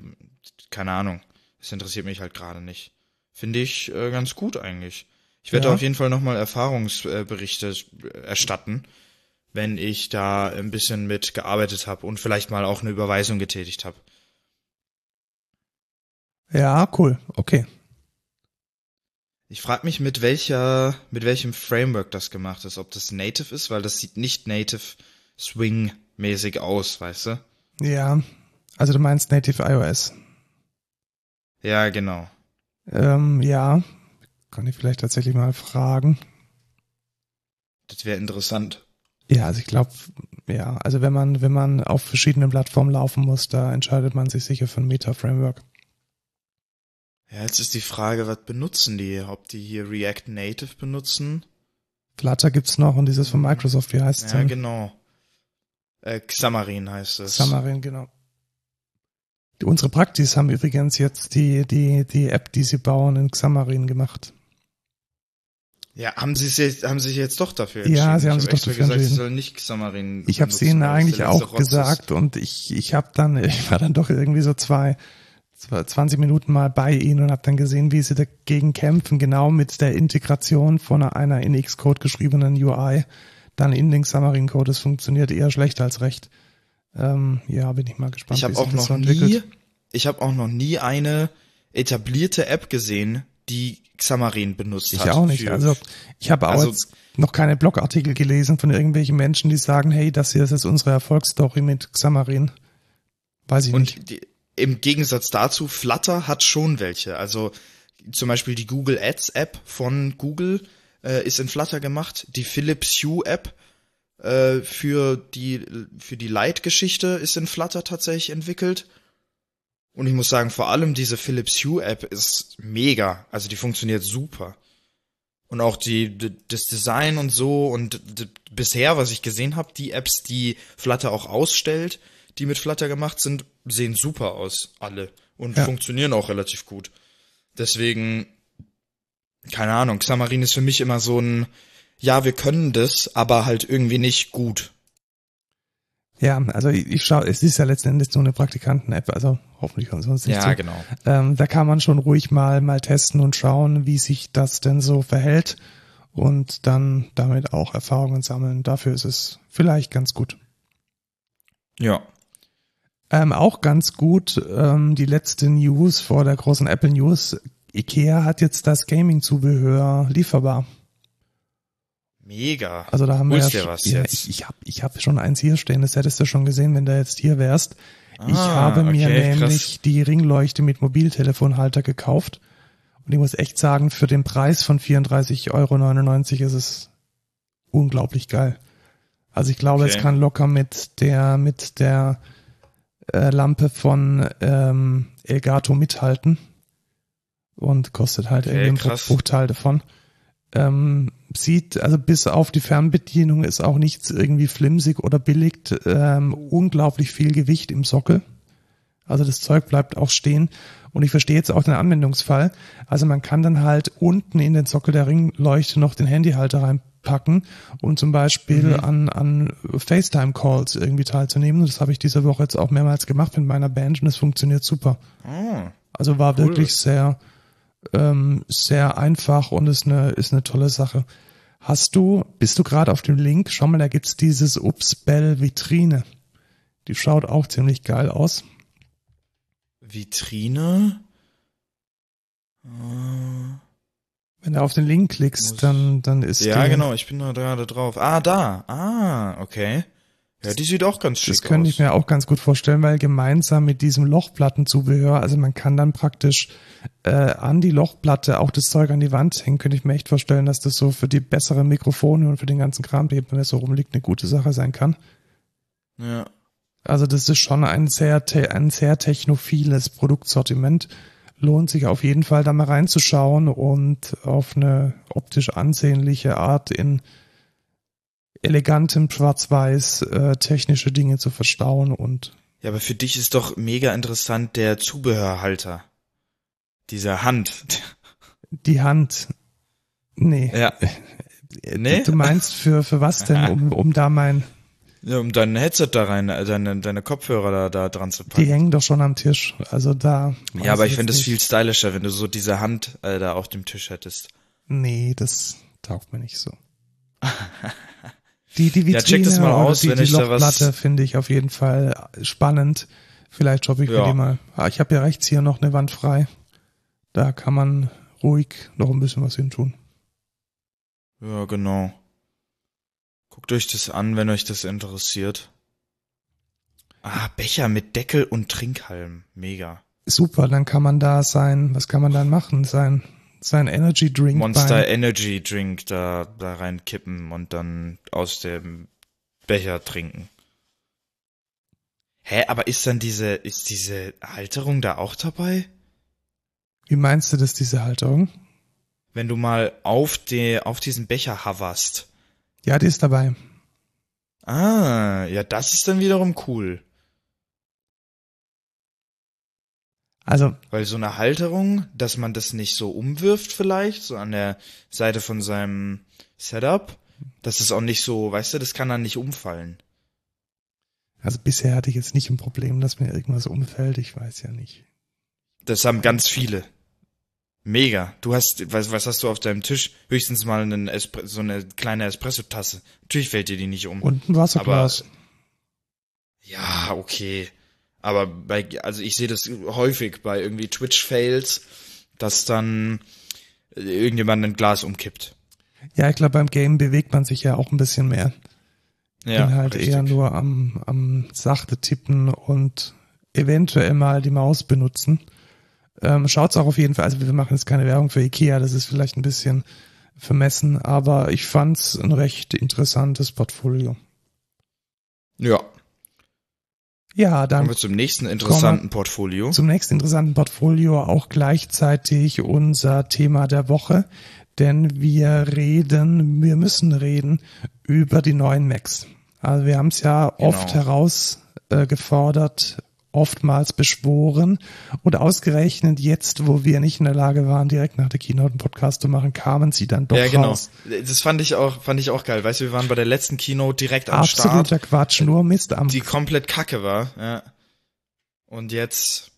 keine Ahnung, das interessiert mich halt gerade nicht. Finde ich äh, ganz gut eigentlich. Ich werde ja. auf jeden Fall nochmal Erfahrungsberichte erstatten, wenn ich da ein bisschen mit gearbeitet habe und vielleicht mal auch eine Überweisung getätigt habe. Ja, cool. Okay. Ich frage mich, mit welcher, mit welchem Framework das gemacht ist. Ob das Native ist, weil das sieht nicht Native Swing-mäßig aus, weißt du? Ja, also du meinst Native iOS. Ja, genau. Ähm, ja, kann ich vielleicht tatsächlich mal fragen. Das wäre interessant. Ja, also ich glaube, ja, also wenn man, wenn man auf verschiedenen Plattformen laufen muss, da entscheidet man sich sicher für ein Meta-Framework. Ja, jetzt ist die Frage, was benutzen die? Ob die hier React Native benutzen? Flutter gibt's noch und dieses von Microsoft, wie heißt es Ja, denn? genau. Äh, Xamarin heißt es. Xamarin, genau. Unsere Praktis haben übrigens jetzt die, die, die App, die sie bauen, in Xamarin gemacht. Ja, haben sie sich haben sie sich jetzt doch dafür entschieden? Ja, sie haben sich doch dafür gesagt, entschieden. Sie sollen nicht Xamarin. Ich habe es ihnen eigentlich auch gesagt und ich ich habe dann ich war dann doch irgendwie so zwei 20 Minuten mal bei ihnen und habe dann gesehen, wie sie dagegen kämpfen, genau mit der Integration von einer in Xcode geschriebenen UI dann in den Xamarin Code. Das funktioniert eher schlechter als recht. Ähm, ja, bin ich mal gespannt. Ich habe auch noch nie, ich habe auch noch nie eine etablierte App gesehen, die Xamarin benutzt ich hat. Ich auch nicht. Also ich habe auch also, noch keine Blogartikel gelesen von irgendwelchen Menschen, die sagen, hey, das hier ist jetzt unsere Erfolgsstory mit Xamarin. Weiß ich und nicht. Die, im Gegensatz dazu, Flutter hat schon welche. Also zum Beispiel die Google Ads App von Google äh, ist in Flutter gemacht. Die Philips Hue App äh, für die für die Light-Geschichte ist in Flutter tatsächlich entwickelt. Und ich muss sagen, vor allem diese Philips Hue App ist mega. Also die funktioniert super. Und auch die, das Design und so und bisher, was ich gesehen habe, die Apps, die Flutter auch ausstellt, die mit Flutter gemacht sind, sehen super aus, alle. Und ja. funktionieren auch relativ gut. Deswegen, keine Ahnung, Xamarin ist für mich immer so ein, ja, wir können das, aber halt irgendwie nicht gut. Ja, also ich, ich schaue, es ist ja letzten Endes so eine Praktikanten-App, also hoffentlich kommt sonst nicht Ja, zu. genau. Ähm, da kann man schon ruhig mal mal testen und schauen, wie sich das denn so verhält und dann damit auch Erfahrungen sammeln. Dafür ist es vielleicht ganz gut. Ja. Ähm, auch ganz gut ähm, die letzte News vor der großen Apple News. Ikea hat jetzt das Gaming-Zubehör lieferbar. Mega. Also da haben wir ja, was ja, jetzt? ich, ich habe ich hab schon eins hier stehen, das hättest du schon gesehen, wenn du jetzt hier wärst. Ah, ich habe mir okay, nämlich krass. die Ringleuchte mit Mobiltelefonhalter gekauft. Und ich muss echt sagen, für den Preis von 34,99 Euro ist es unglaublich geil. Also ich glaube, okay. es kann locker mit der, mit der äh, Lampe von ähm, Elgato mithalten. Und kostet halt okay, irgendwie ein Bruchteil davon. Ähm, sieht, also bis auf die Fernbedienung ist auch nichts irgendwie flimsig oder billig. Ähm, unglaublich viel Gewicht im Sockel. Also das Zeug bleibt auch stehen. Und ich verstehe jetzt auch den Anwendungsfall. Also man kann dann halt unten in den Sockel der Ringleuchte noch den Handyhalter reinpacken und zum Beispiel mhm. an, an FaceTime-Calls irgendwie teilzunehmen. Das habe ich diese Woche jetzt auch mehrmals gemacht mit meiner Band und es funktioniert super. Oh, also war cool. wirklich sehr, ähm, sehr einfach und ist eine, ist eine tolle Sache. Hast du, bist du gerade auf dem Link? Schau mal, da gibt's dieses Ups Bell Vitrine. Die schaut auch ziemlich geil aus. Vitrine? Wenn du auf den Link klickst, dann, dann ist Ja, genau, ich bin da gerade drauf. Ah, da. Ah, okay. Ja, die sieht auch ganz schick aus. Das könnte ich mir auch ganz gut vorstellen, weil gemeinsam mit diesem Lochplattenzubehör, also man kann dann praktisch äh, an die Lochplatte auch das Zeug an die Wand hängen, könnte ich mir echt vorstellen, dass das so für die besseren Mikrofone und für den ganzen Kram, der so rumliegt, eine gute Sache sein kann. Ja. Also das ist schon ein sehr, ein sehr technophiles Produktsortiment. Lohnt sich auf jeden Fall da mal reinzuschauen und auf eine optisch ansehnliche Art in elegantem Schwarz-Weiß äh, technische Dinge zu verstauen und ja, aber für dich ist doch mega interessant der Zubehörhalter. Diese Hand. Die Hand. Nee. Ja. Nee? Du meinst für, für was denn, um, um da mein. Ja, um dein Headset da rein, äh, deine, deine Kopfhörer da, da dran zu packen. Die hängen doch schon am Tisch. Also da. Ja, aber ich finde es viel stylischer, wenn du so diese Hand äh, da auf dem Tisch hättest. Nee, das taugt mir nicht so. Die, die Vitrine ja, check das mal aus, die, wenn die ich da was finde ich auf jeden Fall spannend. Vielleicht shoppe ich ja. mir die mal. Ah, ich habe ja rechts hier noch eine Wand frei. Da kann man ruhig noch ein bisschen was hin tun. Ja, genau. Guckt euch das an, wenn euch das interessiert. Ah, Becher mit Deckel und Trinkhalm. Mega. Super, dann kann man da sein, was kann man dann machen? Sein sein Energy Drink. Monster Energy Drink da, da reinkippen und dann aus dem Becher trinken. Hä, aber ist dann diese, ist diese Halterung da auch dabei? Wie meinst du das, diese Halterung? Wenn du mal auf die, auf diesen Becher hoverst. Ja, die ist dabei. Ah, ja, das ist dann wiederum cool. Also, Weil so eine Halterung, dass man das nicht so umwirft vielleicht, so an der Seite von seinem Setup, das ist auch nicht so, weißt du, das kann dann nicht umfallen. also bisher hatte ich jetzt nicht ein Problem, dass mir irgendwas umfällt. Ich weiß ja nicht. Das haben ganz viele. Mega. Du hast, was, was hast du auf deinem Tisch? Höchstens mal einen Espre so eine kleine Espresso-Tasse. Natürlich fällt dir die nicht um. Und ein Wasserglas. Ja, okay. Aber bei, also ich sehe das häufig bei irgendwie Twitch-Fails, dass dann irgendjemand ein Glas umkippt. Ja, ich glaube, beim Game bewegt man sich ja auch ein bisschen mehr. Ja, bin halt richtig. eher nur am, am sachte tippen und eventuell mal die Maus benutzen. Ähm, schaut's auch auf jeden Fall, also wir machen jetzt keine Werbung für Ikea, das ist vielleicht ein bisschen vermessen, aber ich fand's ein recht interessantes Portfolio. Ja, Ja, dann kommen wir zum nächsten interessanten Portfolio. zum nächsten interessanten Portfolio auch gleichzeitig unser Thema der Woche, denn wir reden, wir müssen reden über die neuen Macs. Also wir haben es ja oft Genau. herausgefordert, oftmals beschworen und ausgerechnet jetzt, wo wir nicht in der Lage waren, direkt nach der Keynote einen Podcast zu machen, kamen sie dann doch Ja, genau. raus. Das fand ich auch, fand ich auch geil. Weißt du, wir waren bei der letzten Keynote direkt am Absoluter Start, Quatsch, nur Mist am die komplett kacke war, ja. Und jetzt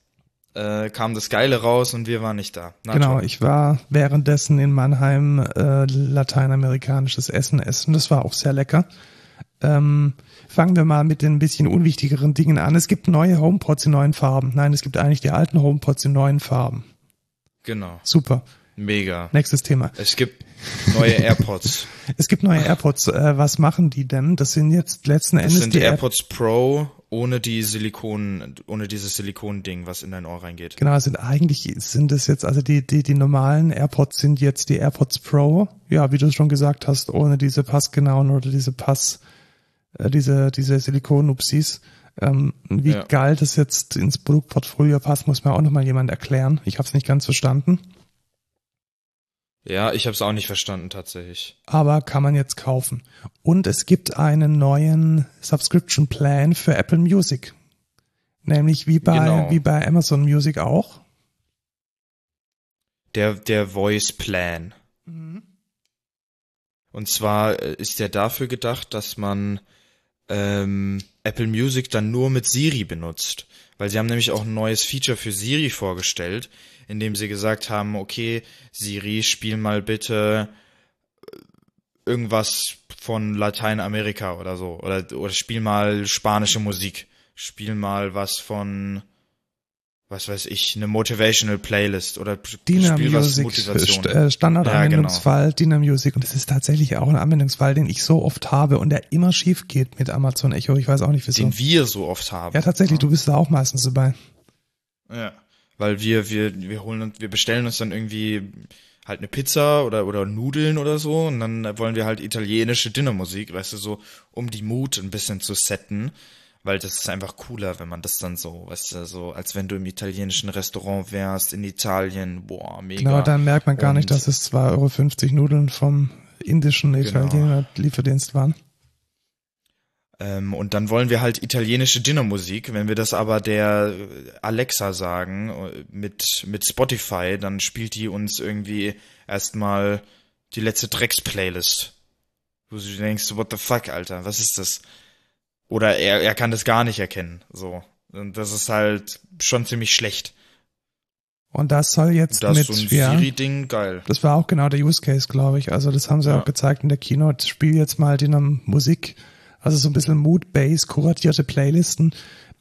äh, kam das Geile raus und wir waren nicht da. Na, Genau, toll. ich war währenddessen in Mannheim äh, lateinamerikanisches Essen essen. Das war auch sehr lecker. Ähm, fangen wir mal mit den ein bisschen unwichtigeren Dingen an. Es gibt neue HomePods in neuen Farben. Nein, es gibt eigentlich die alten HomePods in neuen Farben. Genau. Super. Mega. Nächstes Thema. Es gibt neue AirPods. Es gibt neue AirPods. Äh, was machen die denn? Das sind jetzt letzten Das Endes sind die die Air AirPods Pro ohne die Silikon, ohne dieses Silikon-Ding, was in dein Ohr reingeht. Genau, es sind eigentlich sind es jetzt, also die, die, die normalen AirPods sind jetzt die AirPods Pro. Ja, wie du schon gesagt hast, ohne diese passgenauen oder diese Pass, äh, diese, diese Silikon-Upsis. Ähm, wie Ja. geil das jetzt ins Produktportfolio passt, muss mir auch nochmal jemand erklären. Ich habe es nicht ganz verstanden, Ja, ich habe es auch nicht verstanden tatsächlich. aber kann man jetzt kaufen. Und es gibt einen neuen Subscription Plan für Apple Music. Nämlich wie bei, Genau. wie bei Amazon Music auch. Der, der Voice Plan. Und zwar äh, ist der dafür gedacht, dass man ähm, Apple Music dann nur mit Siri benutzt. Weil sie haben nämlich auch ein neues Feature für Siri vorgestellt, in dem sie gesagt haben, okay, Siri, spiel mal bitte äh, irgendwas von Lateinamerika oder so. Oder, oder spiel mal spanische Musik. Spiel mal was von, was weiß ich, eine Motivational Playlist oder Dina spiel was Music, Motivation. St- äh, Standardanwendungsfall, Ja, Dina Music. Und das ist tatsächlich auch ein Anwendungsfall, den ich so oft habe und der immer schief geht mit Amazon Echo. Ich weiß auch nicht wieso. den wir so oft haben. Ja, tatsächlich, du bist da auch meistens dabei. Ja. Weil wir, wir, wir holen uns, wir bestellen uns dann irgendwie halt eine Pizza oder, oder Nudeln oder so und dann wollen wir halt italienische Dinnermusik, weißt du, so, um die Mut ein bisschen zu setten. Weil das ist einfach cooler, wenn man das dann so, weißt du, so, als wenn du im italienischen Restaurant wärst, in Italien, boah, mega. Genau, dann merkt man gar nicht, Und- dass es 2,50 Euro Nudeln vom indischen Genau. Italiener Lieferdienst waren. Ähm, und dann wollen wir halt italienische Dinnermusik. Wenn wir das aber der Alexa sagen, äh, mit, mit Spotify, dann spielt die uns irgendwie erstmal die letzte Drecks-Playlist. Wo du denkst, what the fuck, Alter, was ist das? Oder er, er kann das gar nicht erkennen, so. Und das ist halt schon ziemlich schlecht. Und das soll jetzt Das mit, ist so ein ja, Siri-Ding, geil. das war auch genau der Use Case, glaube ich. Also das haben sie Ja. auch gezeigt in der Keynote. Spiel jetzt mal die Musik, also so ein bisschen Mood-based, kuratierte Playlisten.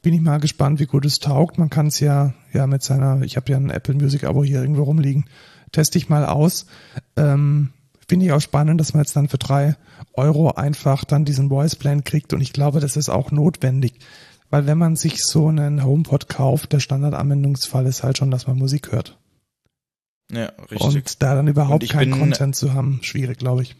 Bin ich mal gespannt, wie gut es taugt. Man kann es ja, ja mit seiner, ich habe ja ein Apple Music Abo hier irgendwo rumliegen, teste ich mal aus. Ähm, Finde ich auch spannend, dass man jetzt dann für drei Euro einfach dann diesen Voice Plan kriegt und ich glaube, das ist auch notwendig. Weil wenn man sich so einen HomePod kauft, der Standardanwendungsfall ist halt schon, dass man Musik hört. Ja, richtig. Und da dann überhaupt keinen bin- Content zu haben, schwierig, glaube ich.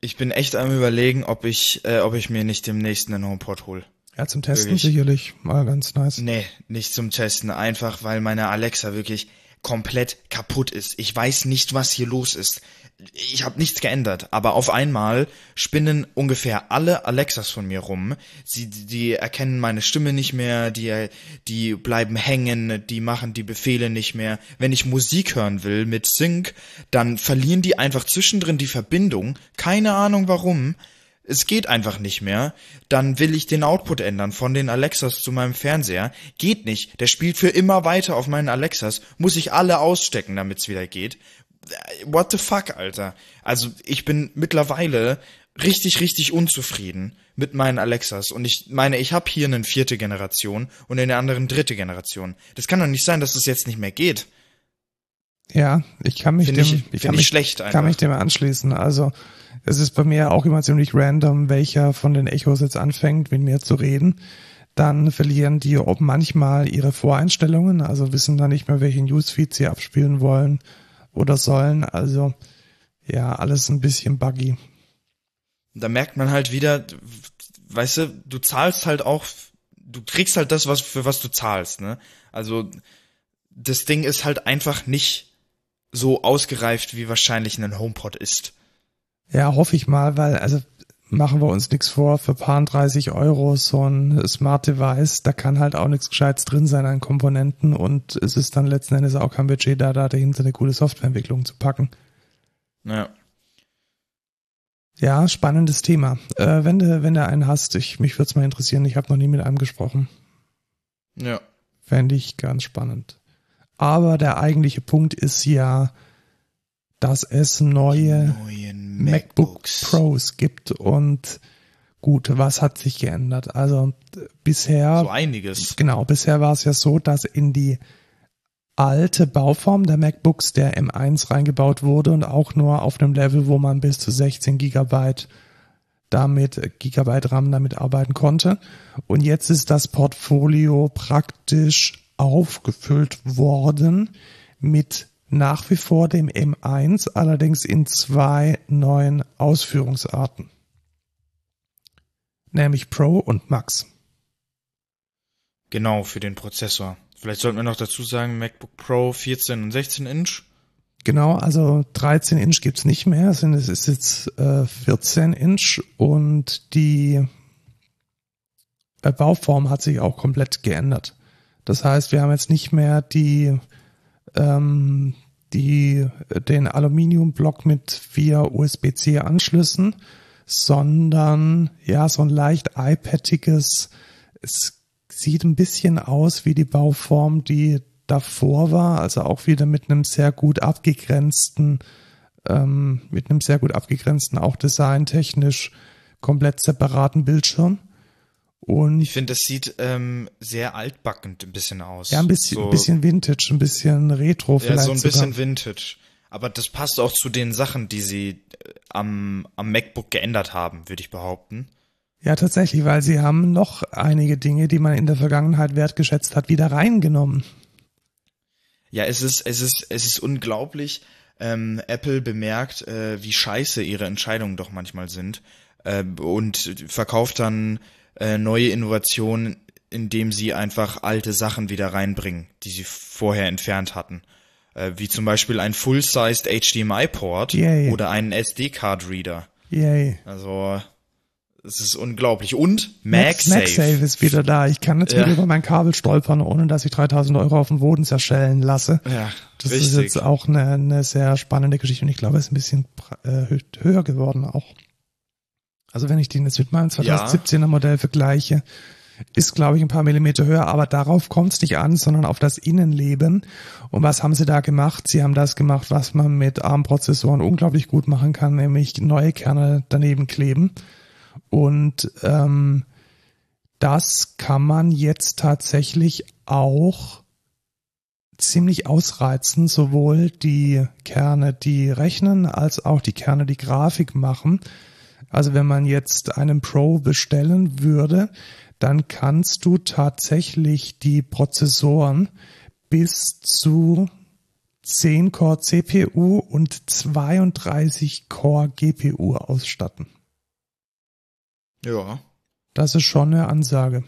ich bin echt am überlegen, ob ich, äh, ob ich mir nicht demnächst einen HomePod hol. Ja, zum Testen Wirklich. sicherlich mal ganz nice. Nee, nicht zum Testen, einfach weil meine Alexa wirklich komplett kaputt ist. Ich weiß nicht, was hier los ist. Ich habe nichts geändert, aber auf einmal spinnen ungefähr alle Alexas von mir rum. Sie, die erkennen meine Stimme nicht mehr, die, die bleiben hängen, die machen die Befehle nicht mehr. Wenn ich Musik hören will mit Sync, dann verlieren die einfach zwischendrin die Verbindung. Keine Ahnung warum. Es geht einfach nicht mehr. Dann will ich den Output ändern von den Alexas zu meinem Fernseher. Geht nicht. Der spielt für immer weiter auf meinen Alexas. Muss ich alle ausstecken, damit's wieder geht what the fuck, Alter. Also ich bin mittlerweile richtig, richtig unzufrieden mit meinen Alexas. Und ich meine, ich habe hier eine vierte Generation und in der anderen dritte Generation. Das kann doch nicht sein, dass das jetzt nicht mehr geht. Ja, ich kann mich Find dem, ich- ich, kann ich mich, schlecht einfach. kann mich dem anschließen. Also es ist bei mir auch immer ziemlich random, welcher von den Echos jetzt anfängt, mit mir zu reden. Dann verlieren die ob manchmal ihre Voreinstellungen, also wissen dann nicht mehr, welche Newsfeed sie abspielen wollen oder sollen. Also ja, alles ein bisschen buggy. Da merkt man halt wieder, weißt du, du zahlst halt auch, du kriegst halt das, was für was du zahlst, ne? Also das Ding ist halt einfach nicht so ausgereift, wie wahrscheinlich ein HomePod ist. Ja, hoffe ich mal, weil, also machen wir uns nichts vor, für paar 30 Euro so ein Smart Device, da kann halt auch nichts Gescheites drin sein an Komponenten und es ist dann letzten Endes auch kein Budget da, da dahinter eine coole Softwareentwicklung zu packen. Ja. Ja, spannendes Thema. Äh, wenn du, wenn du einen hast, ich, mich würde es mal interessieren, ich habe noch nie mit einem gesprochen. Ja. Fände ich ganz spannend. Aber der eigentliche Punkt ist ja, dass es neue Neuen MacBook MacBooks. Pros gibt und gut, was hat sich geändert? Also bisher, So einiges. genau, bisher war es ja so, dass in die alte Bauform der MacBooks der M1 reingebaut wurde und auch nur auf einem Level, wo man bis zu 16 Gigabyte damit Gigabyte RAM damit arbeiten konnte. Und jetzt ist das Portfolio praktisch aufgefüllt worden mit nach wie vor dem M1, allerdings in zwei neuen Ausführungsarten. Nämlich Pro und Max. Genau, für den Prozessor. Vielleicht sollten wir noch dazu sagen, MacBook Pro 14 und 16 Inch. Genau, also 13 Inch gibt's nicht mehr, es ist jetzt äh, 14 Inch und die Bauform hat sich auch komplett geändert. Das heißt, wir haben jetzt nicht mehr die, ähm, die, den Aluminiumblock mit vier USB-C-Anschlüssen, sondern ja, so ein leicht iPadiges, es sieht ein bisschen aus wie die Bauform, die davor war, also auch wieder mit einem sehr gut abgegrenzten, ähm, mit einem sehr gut abgegrenzten, auch designtechnisch komplett separaten Bildschirm. Und Ich finde, das sieht ähm, sehr altbackend ein bisschen aus. ja, ein bisschen, so, ein bisschen Vintage, ein bisschen Retro Ja, vielleicht so ein sogar. bisschen Vintage. Aber das passt auch zu den Sachen, die sie äh, am, am MacBook geändert haben, würde ich behaupten. Ja, tatsächlich, weil sie haben noch einige Dinge, die man in der Vergangenheit wertgeschätzt hat, wieder reingenommen. Ja, es ist, es ist, es ist unglaublich. Ähm, Apple bemerkt, äh, wie scheiße ihre Entscheidungen doch manchmal sind äh, und verkauft dann äh, neue Innovationen, indem sie einfach alte Sachen wieder reinbringen, die sie vorher entfernt hatten. Äh, wie zum Beispiel ein Full-Sized HDMI-Port oder einen SD-Card-Reader. Yay. Also, es ist unglaublich. Und Max, MagSafe. MagSafe ist wieder da. Ich kann jetzt Ja. wieder über mein Kabel stolpern, ohne dass ich 3000 Euro auf dem Boden zerschellen lasse. Ja, Das richtig. ist jetzt auch eine, eine sehr spannende Geschichte und ich glaube, es ist ein bisschen äh, hö- höher geworden auch. Also wenn ich den jetzt mit meinem 2017er Modell vergleiche, ist, glaube ich, ein paar Millimeter höher, aber darauf kommt es nicht an, sondern auf das Innenleben. Und was haben sie da gemacht? Sie haben das gemacht, was man mit ARM-Prozessoren unglaublich gut machen kann, nämlich neue Kerne daneben kleben. Und ähm, das kann man jetzt tatsächlich auch ziemlich ausreizen, sowohl die Kerne, die rechnen, als auch die Kerne, die Grafik machen. Also wenn man jetzt einen Pro bestellen würde, dann kannst du tatsächlich die Prozessoren bis zu 10 Core CPU und 32 Core GPU ausstatten. Ja. Das ist schon eine Ansage.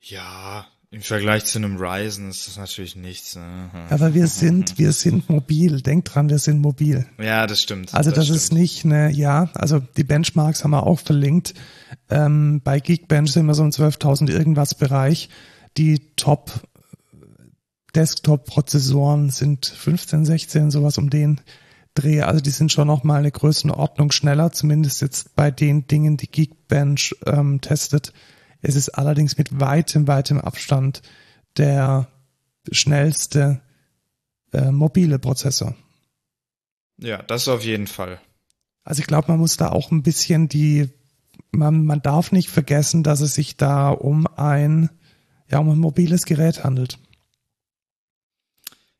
Ja, Im Vergleich zu einem Ryzen ist das natürlich nichts. Ne? Aber wir sind, wir sind mobil. Denkt dran, wir sind mobil. Ja, das stimmt. Also das, das ist nicht eine, ja, also die Benchmarks haben wir auch verlinkt. Ähm, bei Geekbench sind wir so im 12.000 irgendwas Bereich. Die Top Desktop-Prozessoren sind 15, 16, sowas um den Dreh. Also die sind schon noch mal eine Größenordnung schneller, zumindest jetzt bei den Dingen, die Geekbench ähm, testet. Es ist allerdings mit weitem, weitem Abstand der schnellste äh, mobile Prozessor. Ja, das auf jeden Fall. Also ich glaube, man muss da auch ein bisschen die, man, man darf nicht vergessen, dass es sich da um ein, ja, um ein mobiles Gerät handelt.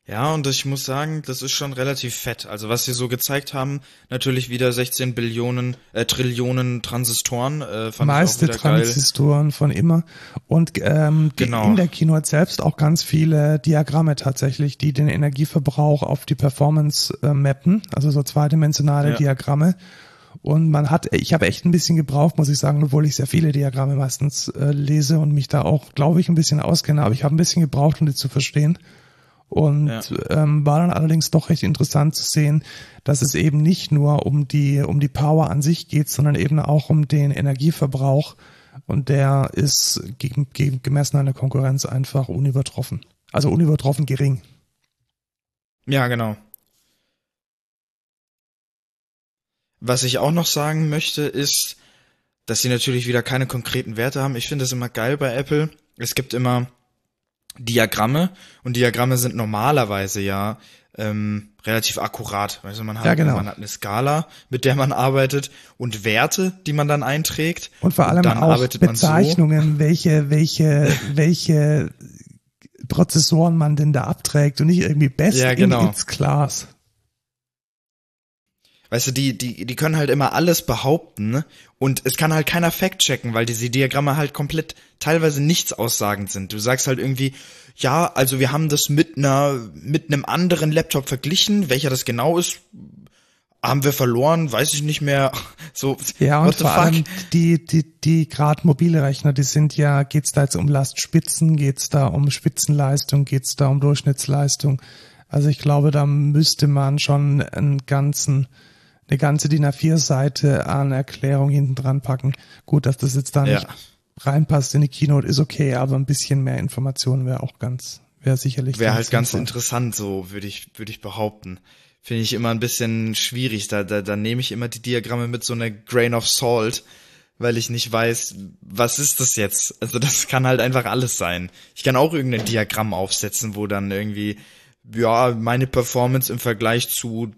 Ja, und ich muss sagen, das ist schon relativ fett. Also was sie so gezeigt haben, natürlich wieder 16 Billionen, äh, Trillionen Transistoren. Äh, fand Meiste ich auch Transistoren geil. von immer. Und ähm, die, genau. in der Keynote selbst auch ganz viele Diagramme tatsächlich, die den Energieverbrauch auf die Performance äh, mappen. Also so zweidimensionale ja. Diagramme. Und man hat, ich habe echt ein bisschen gebraucht, muss ich sagen, obwohl ich sehr viele Diagramme meistens äh, lese und mich da auch, glaube ich, ein bisschen auskenne. Aber ich habe ein bisschen gebraucht, um die zu verstehen. Und ja. ähm, war dann allerdings doch recht interessant zu sehen, dass es eben nicht nur um die, um die Power an sich geht, sondern eben auch um den Energieverbrauch. Und der ist gegen, gegen, gemessen an der Konkurrenz einfach unübertroffen. Also unübertroffen gering. Ja, genau. Was ich auch noch sagen möchte, ist, dass sie natürlich wieder keine konkreten Werte haben. Ich finde es immer geil bei Apple. Es gibt immer Diagramme und Diagramme sind normalerweise ja ähm, relativ akkurat. Also man hat, ja, genau. man hat eine Skala, mit der man arbeitet und Werte, die man dann einträgt. Und vor allem und auch Bezeichnungen, so. welche, welche, welche Prozessoren man denn da abträgt und nicht irgendwie best ja, genau. in its class. Weißt du, die, die, die können halt immer alles behaupten und es kann halt keiner fact-checken, weil diese Diagramme halt komplett teilweise nichts aussagend sind. Du sagst halt irgendwie, ja, also wir haben das mit einer, mit einem anderen Laptop verglichen, welcher das genau ist, haben wir verloren, weiß ich nicht mehr. So, ja, und vor fuck? allem die, die, die gerade mobile Rechner, die sind ja, geht's da jetzt um Lastspitzen, geht's da um Spitzenleistung, geht's da um Durchschnittsleistung. Also ich glaube, da müsste man schon einen ganzen eine ganze DIN A4-Seite an Erklärung hinten dran packen. Gut, dass das jetzt da ja. nicht reinpasst in die Keynote, ist okay, aber ein bisschen mehr Informationen wäre auch ganz, wäre sicherlich. Wäre halt ganz interessant, so würde ich, würde ich behaupten. Finde ich immer ein bisschen schwierig. Da, da, da nehme ich immer die Diagramme mit so einer Grain of Salt, weil ich nicht weiß, was ist das jetzt? Also das kann halt einfach alles sein. Ich kann auch irgendein Diagramm aufsetzen, wo dann irgendwie, ja, meine Performance im Vergleich zu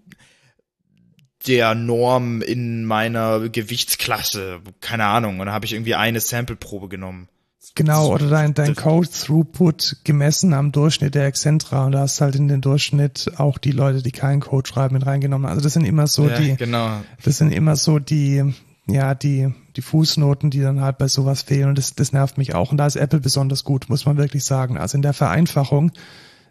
der Norm in meiner Gewichtsklasse. Keine Ahnung. Und da habe ich irgendwie eine Sampleprobe genommen. Genau, oder dein, dein Code-Throughput gemessen am Durchschnitt der Excentra und da hast halt in den Durchschnitt auch die Leute, die keinen Code schreiben, mit reingenommen. Also das sind immer so ja, die, genau. das sind immer so die, ja, die, die Fußnoten, die dann halt bei sowas fehlen und das, das nervt mich auch. Und da ist Apple besonders gut, muss man wirklich sagen. Also in der Vereinfachung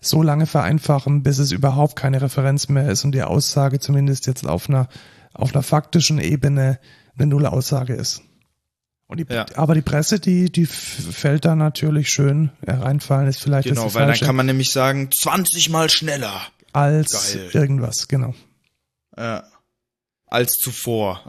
so lange vereinfachen, bis es überhaupt keine Referenz mehr ist und die Aussage zumindest jetzt auf einer, auf einer faktischen Ebene eine Null-Aussage ist. Und die, ja. Aber die Presse, die, die fällt da natürlich schön reinfallen, ist vielleicht Genau, das weil dann kann man nämlich sagen, 20 mal schneller. Als Geil. irgendwas, genau. Ja. Als zuvor.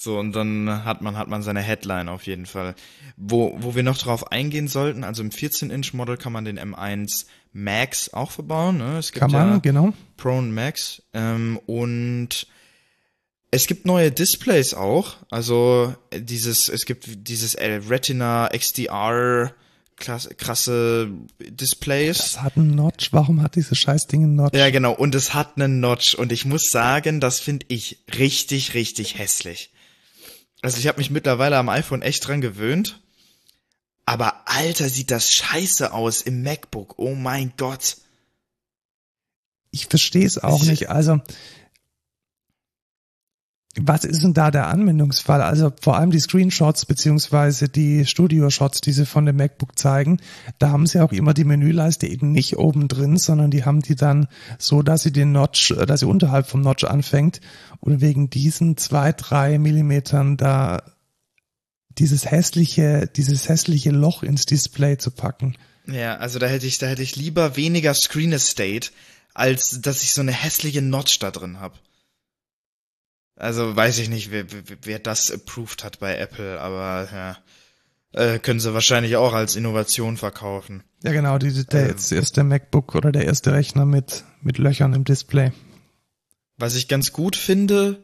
So, und dann hat man, hat man seine Headline auf jeden Fall. Wo, wo wir noch drauf eingehen sollten, also im 14-Inch-Model kann man den M1 Max auch verbauen. Ne? Es gibt kann man, ja genau. Pro und Max. Ähm, und es gibt neue Displays auch. Also dieses, es gibt dieses Retina XDR krasse Displays. Das hat einen Notch. Warum hat dieses Scheißding einen Notch? Ja, genau. Und es hat einen Notch. Und ich muss sagen, das finde ich richtig, richtig hässlich. Also ich habe mich mittlerweile am iPhone echt dran gewöhnt. Aber Alter, sieht das scheiße aus im MacBook. Oh mein Gott. Ich verstehe es auch nicht. Also was ist denn da der Anwendungsfall? Also vor allem die Screenshots beziehungsweise die Studio-Shots, die sie von dem MacBook zeigen, da haben sie auch immer die Menüleiste eben nicht oben drin, sondern die haben die dann so, dass sie den Notch, dass sie unterhalb vom Notch anfängt und wegen diesen zwei, drei Millimetern da dieses hässliche, dieses hässliche Loch ins Display zu packen. Ja, also da hätte ich, da hätte ich lieber weniger Screen Estate, als dass ich so eine hässliche Notch da drin habe. Also weiß ich nicht, wer, wer das approved hat bei Apple, aber ja, äh, können sie wahrscheinlich auch als Innovation verkaufen. Ja, genau, die, der ähm, jetzt erste MacBook oder der erste Rechner mit, mit Löchern im Display. Was ich ganz gut finde,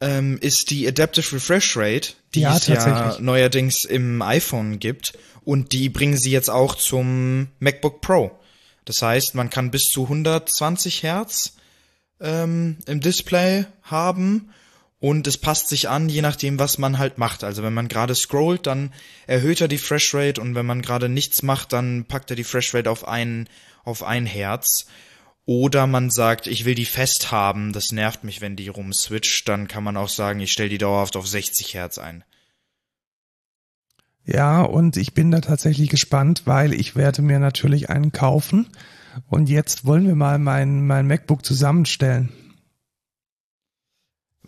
ähm, ist die Adaptive Refresh Rate, die Ja, es ja tatsächlich. neuerdings im iPhone gibt. Und die bringen sie jetzt auch zum MacBook Pro. Das heißt, man kann bis zu 120 Hertz ähm, im Display haben und es passt sich an, je nachdem, was man halt macht. Also wenn man gerade scrollt, dann erhöht er die Fresh Rate und wenn man gerade nichts macht, dann packt er die Fresh Rate auf ein, auf ein Hertz. Oder man sagt, ich will die fest haben, das nervt mich, wenn die rumswitcht, dann kann man auch sagen, ich stelle die dauerhaft auf 60 Hertz ein. Ja, und ich bin da tatsächlich gespannt, weil ich werde mir natürlich einen kaufen. Und jetzt wollen wir mal mein, mein MacBook zusammenstellen.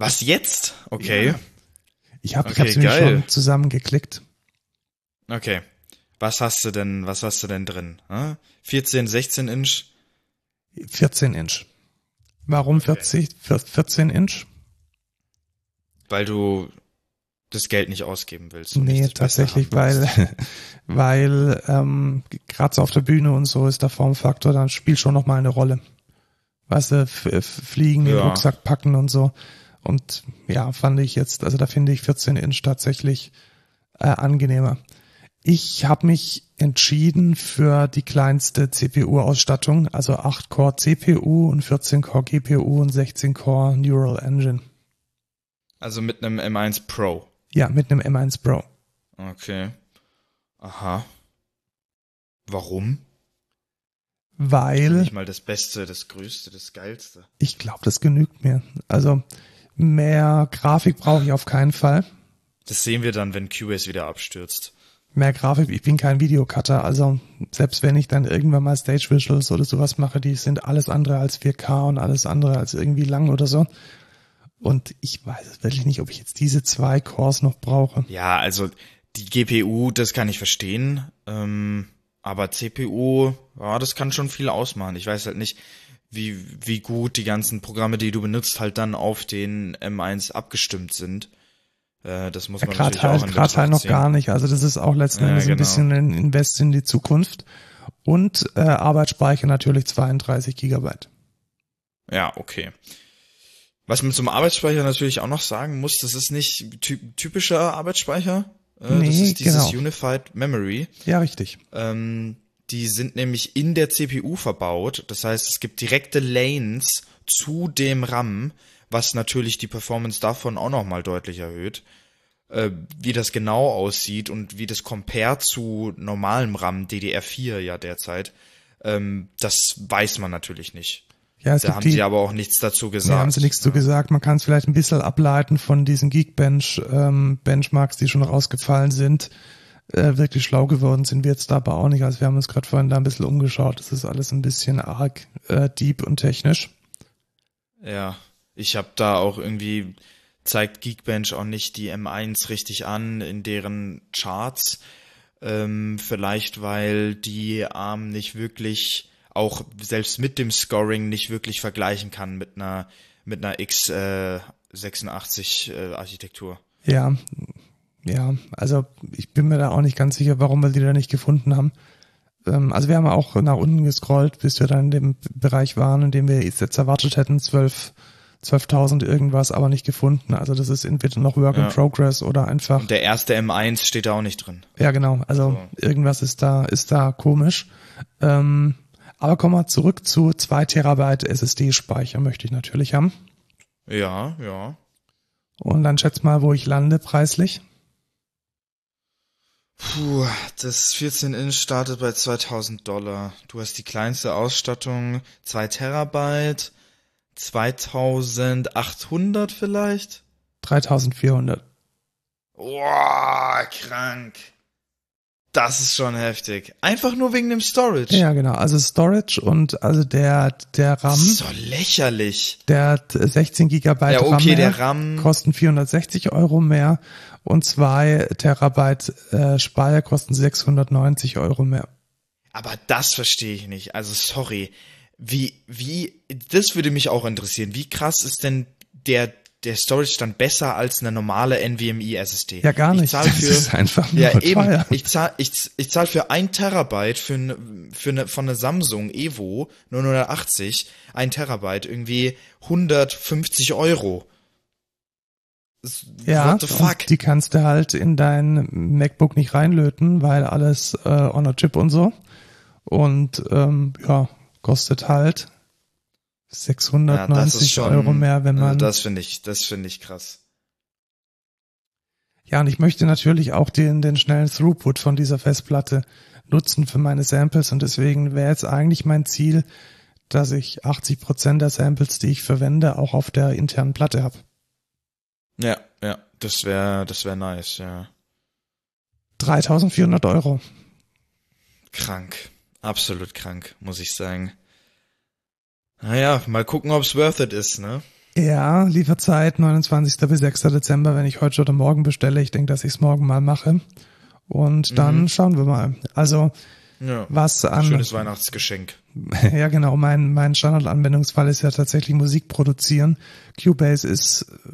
Was jetzt? Okay. Ja. Ich habe Okay, ich hab's mir geil. schon zusammengeklickt. Okay. Was hast du denn, was hast du denn drin? Hm? 14, 16 Inch? 14 Inch. Warum 40, 14 Inch? Weil du das Geld nicht ausgeben willst. Nee, tatsächlich, weil, weil ähm, gerade so auf der Bühne und so ist der Formfaktor, dann spielt schon noch mal eine Rolle. Weißt du, fliegen, den Ja. Rucksack packen und so. Und ja, fand ich jetzt, also da finde ich 14 Inch tatsächlich äh, angenehmer. Ich habe mich entschieden für die kleinste CPU-Ausstattung, also 8-Core CPU und 14-Core GPU und 16-Core Neural Engine. Also mit einem M1 Pro. Ja, mit einem M1 Pro. Okay. Aha. Warum? Weil Nicht mal das Beste, das Größte, das Geilste. Ich glaube, das genügt mir. Also mehr Grafik brauche ich auf keinen Fall. Das sehen wir dann, wenn Cubase wieder abstürzt. Mehr Grafik, ich bin kein Videocutter, also selbst wenn ich dann irgendwann mal Stage Visuals oder sowas mache, die sind alles andere als 4K und alles andere als irgendwie lang oder so. Und ich weiß wirklich nicht, ob ich jetzt diese zwei Cores noch brauche. Ja, also die GPU, das kann ich verstehen. Ähm, aber CPU, ja, das kann schon viel ausmachen. Ich weiß halt nicht, wie, wie gut die ganzen Programme, die du benutzt, halt dann auf den M1 abgestimmt sind. Äh, das muss Ja, man natürlich auch halt, in gerade halt noch ziehen. gar nicht. Also das ist auch letzten Ja, Endes ein genau. bisschen ein Invest in die Zukunft. Und äh, Arbeitsspeicher natürlich 32 Gigabyte. Ja, okay. Was man zum Arbeitsspeicher natürlich auch noch sagen muss, das ist nicht ty typischer Arbeitsspeicher. Äh, das Nee, ist dieses genau. Unified Memory. Ja, richtig. Ähm, die sind nämlich in der CPU verbaut. Das heißt, es gibt direkte Lanes zu dem RAM, was natürlich die Performance davon auch nochmal deutlich erhöht. Äh, wie das genau aussieht und wie das compare zu normalem RAM, DDR4 ja derzeit, ähm, das weiß man natürlich nicht. Ja, es Da haben die, sie aber auch nichts dazu Da gesagt. haben sie nichts zu gesagt. Man kann es vielleicht ein bisschen ableiten von diesen Geekbench ähm, Benchmarks, die schon rausgefallen sind. Äh, wirklich schlau geworden sind wir jetzt da aber auch nicht. Also wir haben uns gerade vorhin da ein bisschen umgeschaut. Das ist alles ein bisschen arg äh, deep und technisch. Ja, ich habe da auch irgendwie zeigt Geekbench auch nicht die M1 richtig an in deren Charts. Ähm, vielleicht weil die ARM nicht wirklich auch selbst mit dem Scoring nicht wirklich vergleichen kann mit einer mit einer x86 äh, Architektur. Ja, ja. Also ich bin mir da auch nicht ganz sicher, warum wir die da nicht gefunden haben. Ähm, also wir haben auch nach unten gescrollt, bis wir dann in dem Bereich waren, in dem wir jetzt erwartet hätten, 12 12.000 irgendwas, aber nicht gefunden. Also das ist entweder noch Work in Ja. Progress oder einfach Und der erste M1 steht da auch nicht drin. Ja, genau. Also irgendwas ist da, ist da komisch. Ähm, aber kommen wir zurück zu zwei Terabyte SSD-Speicher möchte ich natürlich haben. Ja, ja. Und dann schätz mal, wo ich lande preislich. Puh, das 14 Inch startet bei 2000 Dollar. Du hast die kleinste Ausstattung, 2 Terabyte, 2800 vielleicht? 3400. Boah, krank. Das ist schon heftig. Einfach nur wegen dem Storage. Ja, genau. Also Storage und also der, der RAM, Das ist so lächerlich. der 16 Gigabyte Ja, okay, RAM, der RAM. kosten 460 Euro mehr und zwei Terabyte äh, Speicher kosten 690 Euro mehr. Aber das verstehe ich nicht. Also sorry. Wie, wie, das würde mich auch interessieren. Wie krass ist denn der, der Storage dann besser als eine normale NVMe SSD? Ja, gar nicht. Ich zahl für, das ist einfach nur ja, eben. teuer. Ich zahl, ich, ich zahl für ein Terabyte für, ne, für eine, von einer Samsung Evo 980, ein Terabyte irgendwie 150 Euro. Ja, die kannst du halt in dein MacBook nicht reinlöten, weil alles äh, on a chip und so. Und ähm, ja, kostet halt 690 Euro mehr, wenn also man. Das finde ich, das finde ich krass. Ja, und ich möchte natürlich auch den, den schnellen Throughput von dieser Festplatte nutzen für meine Samples und deswegen wäre jetzt eigentlich mein Ziel, dass ich 80 Prozent der Samples, die ich verwende, auch auf der internen Platte habe. Ja, ja, das wäre, das wäre nice, ja. 3400 Euro. Krank. Absolut krank, muss ich sagen. Naja, mal gucken, ob's worth it ist, ne? Ja, Lieferzeit 29. bis 6. Dezember, wenn ich heute oder morgen bestelle. Ich denke, dass ich es morgen mal mache. Und dann Mhm. schauen wir mal. Also, Ja. was an. Schönes Weihnachtsgeschenk. Ja, genau. Mein, mein Standardanwendungsfall ist ja tatsächlich Musik produzieren. Cubase ist äh,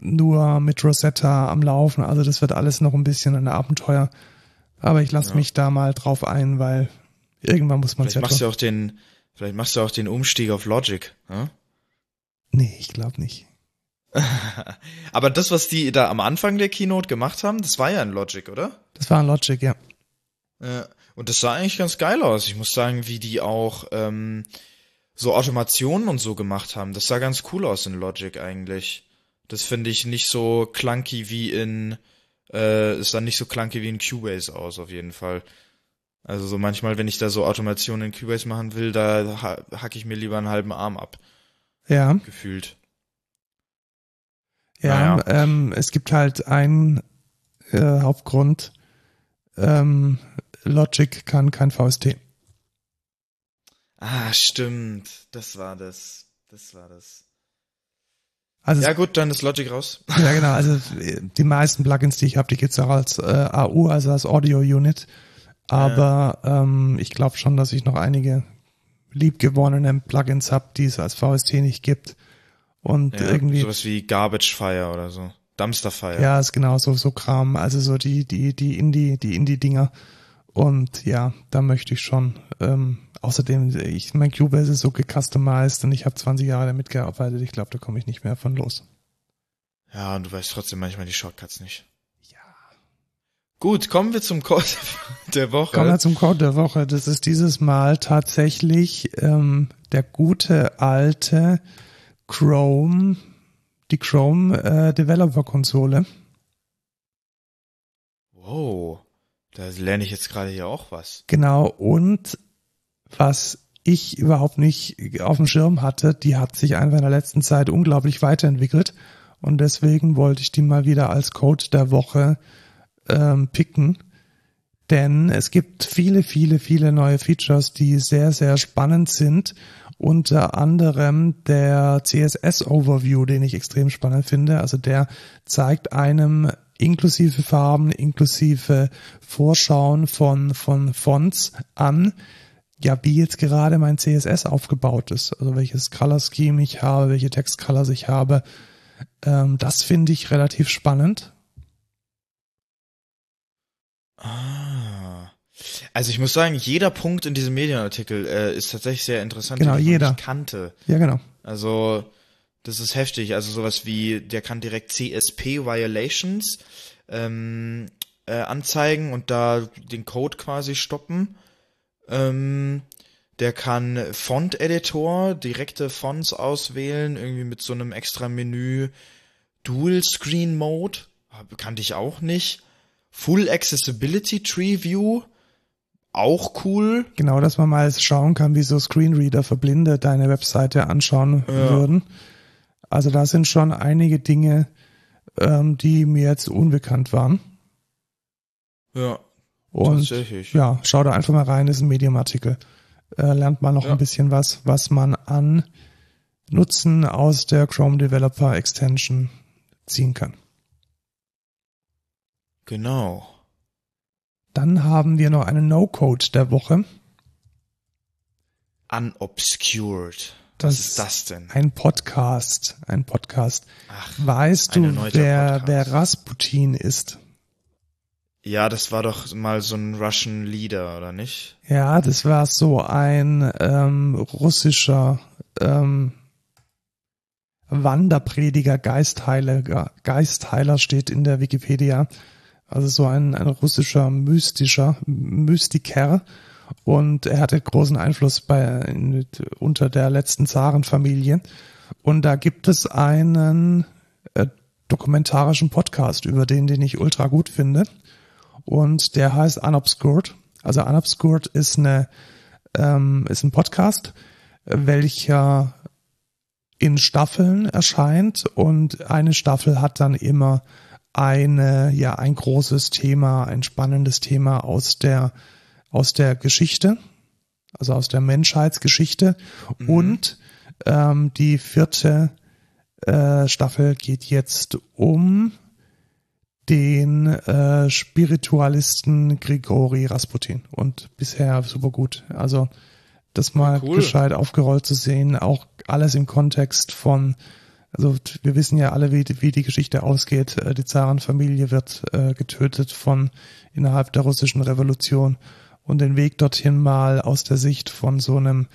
nur mit Rosetta am Laufen. Also, das wird alles noch ein bisschen ein Abenteuer. Aber ich lasse Ja. mich da mal drauf ein, weil irgendwann muss man es Vielleicht ja machst du auch den, vielleicht machst du auch den Umstieg auf Logic, hm? Nee, ich glaube nicht. Aber das, was die da am Anfang der Keynote gemacht haben, das war ja in Logic, oder? Das war ein Logic, ja. Ja. Und das sah eigentlich ganz geil aus. Ich muss sagen, wie die auch ähm, so Automationen und so gemacht haben. Das sah ganz cool aus in Logic eigentlich. Das finde ich nicht so clunky wie in, äh, es sah nicht so clunky wie in Cubase aus, auf jeden Fall. Also so manchmal, wenn ich da so Automationen in Cubase machen will, da ha hacke ich mir lieber einen halben Arm ab, Ja. gefühlt. Ja, Naja. ähm, es gibt halt einen äh, Hauptgrund. Ähm, Logic kann kein VST. Ah, stimmt. Das war das. Das war das. Also Ja gut, dann ist Logic raus. ja genau, also die meisten Plugins, die ich habe, die gibt's auch als äh, AU, also als Audio Unit. Aber ähm, ich glaube schon, dass ich noch einige liebgewonnene Plugins habe, die es als VST nicht gibt. Und Ja, irgendwie Sowas wie Garbage Fire oder so. Dumpster Fire. Ja, ist genau so, so Kram. Also so die, die, die Indie, die Indie-Dinger. Und ja, da möchte ich schon. Ähm, außerdem, ich, mein Cubase ist so gecustomized und ich habe 20 Jahre damit gearbeitet. Ich glaube, da komme ich nicht mehr von los. Ja, und du weißt trotzdem manchmal die Shortcuts nicht. Ja. Gut, kommen wir zum Code der Woche. Kommen wir zum Code der Woche. Das ist dieses Mal tatsächlich ähm, der gute alte Chrome, die Chrome äh, Developer Konsole. wow. Da lerne ich jetzt gerade hier auch was. Genau, und was ich überhaupt nicht auf dem Schirm hatte, die hat sich einfach in der letzten Zeit unglaublich weiterentwickelt. Und deswegen wollte ich die mal wieder als Code der Woche ähm, picken. Denn es gibt viele, viele, viele neue Features, die sehr, sehr spannend sind. Unter anderem der CSS-Overview, den ich extrem spannend finde. Also der zeigt einem inklusive Farben, inklusive Vorschauen von, von Fonts an, ja, wie jetzt gerade mein CSS aufgebaut ist. Also welches Color Scheme ich habe, welche Textcolors ich habe. Ähm, das finde ich relativ spannend. Ah. Also ich muss sagen, jeder Punkt in diesem Medienartikel äh, ist tatsächlich sehr interessant, Genau, den ich jeder. kannte. Ja, genau. Also das ist heftig. Also sowas wie, der kann direkt CSP Violations ähm, äh, anzeigen und da den Code quasi stoppen. Ähm, der kann Font Editor, direkte Fonts auswählen, irgendwie mit so einem extra Menü. Dual Screen Mode, hab- kannte ich auch nicht. Full Accessibility Tree View, auch cool. Genau, dass man mal schauen kann, wie so Screenreader für Blinde deine Webseite anschauen Ja. würden. Also da sind schon einige Dinge, ähm, die mir jetzt unbekannt waren. Ja, Und tatsächlich. ja, schau da einfach mal rein, ist ein Medium-Artikel. Äh, lernt mal noch Ja. ein bisschen was, was man an Nutzen aus der Chrome Developer Extension ziehen kann. Genau. Dann haben wir noch einen No-Code der Woche. Unobscured. Das Was ist das denn? Ein Podcast. Ein Podcast. Ach, weißt du, wer, Podcast. wer Rasputin ist? Ja, das war doch mal so ein Russian Leader, oder nicht? Ja, das war so ein ähm, russischer ähm, Wanderprediger, Geistheiler, Geistheiler steht in der Wikipedia. Also so ein, ein russischer mystischer Mystiker. Und er hatte großen Einfluss bei unter der letzten Zarenfamilie. Und da gibt es einen äh, dokumentarischen Podcast über den, den ich ultra gut finde. Und der heißt Unobscured. Also Unobscured ist eine ähm, ist ein Podcast, welcher in Staffeln erscheint und eine Staffel hat dann immer eine ja ein großes Thema, ein spannendes Thema aus der aus der Geschichte, also aus der Menschheitsgeschichte Mhm. und ähm, die vierte äh, Staffel geht jetzt um den äh, Spiritualisten Grigori Rasputin und bisher super gut. Also das mal Cool. gescheit aufgerollt zu sehen, auch alles im Kontext von, also wir wissen ja alle, wie, die- wie die Geschichte ausgeht. Äh, Die Zarenfamilie wird äh, getötet von innerhalb der russischen Revolution und den Weg dorthin mal aus der Sicht von so einem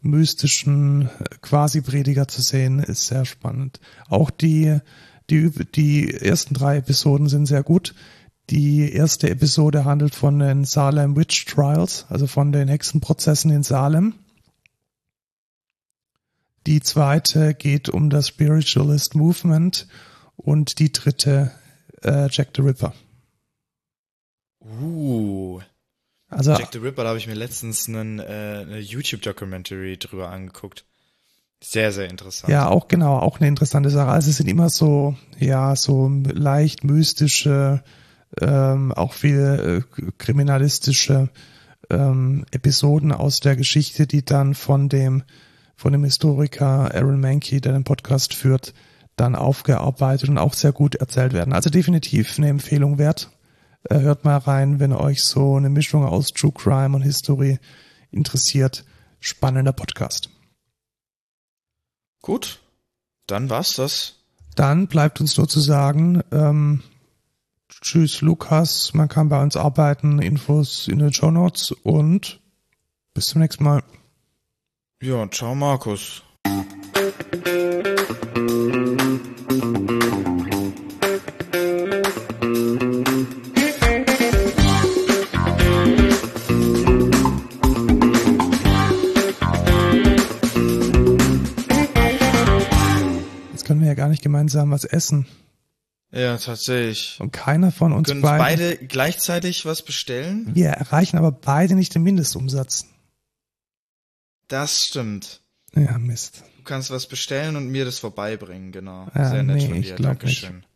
mystischen Quasi-Prediger zu sehen, ist sehr spannend. Auch die, die, die ersten drei Episoden sind sehr gut. Die erste Episode handelt von den Salem Witch Trials, also von den Hexenprozessen in Salem. Die zweite geht um das Spiritualist Movement und die dritte äh, Jack the Ripper. Uh. Also Jack the Ripper, da habe ich mir letztens einen, äh, eine YouTube-Documentary drüber angeguckt. Sehr, sehr interessant. Ja, auch genau, auch eine interessante Sache. Also es sind immer so, ja, so leicht mystische, ähm, auch viel äh, kriminalistische ähm, Episoden aus der Geschichte, die dann von dem von dem Historiker Aaron Mankey, der den Podcast führt, dann aufgearbeitet und auch sehr gut erzählt werden. Also definitiv eine Empfehlung wert. Äh, hört mal rein, wenn euch so eine Mischung aus True Crime und History interessiert. Spannender Podcast. Gut. Dann war's das. Dann bleibt uns nur zu sagen, ähm, tschüss Lukas, man kann bei uns arbeiten, Infos in den Show Notes und bis zum nächsten Mal. Ja, ciao Markus. Gar nicht gemeinsam was essen. Ja, tatsächlich. Und keiner von uns Können beiden. beide gleichzeitig was bestellen? Wir erreichen aber beide nicht den Mindestumsatz. Das stimmt. Ja, Mist. Du kannst was bestellen und mir das vorbeibringen, genau. Ja, Sehr nett nee, von ich dir. glaub nicht. Dankeschön.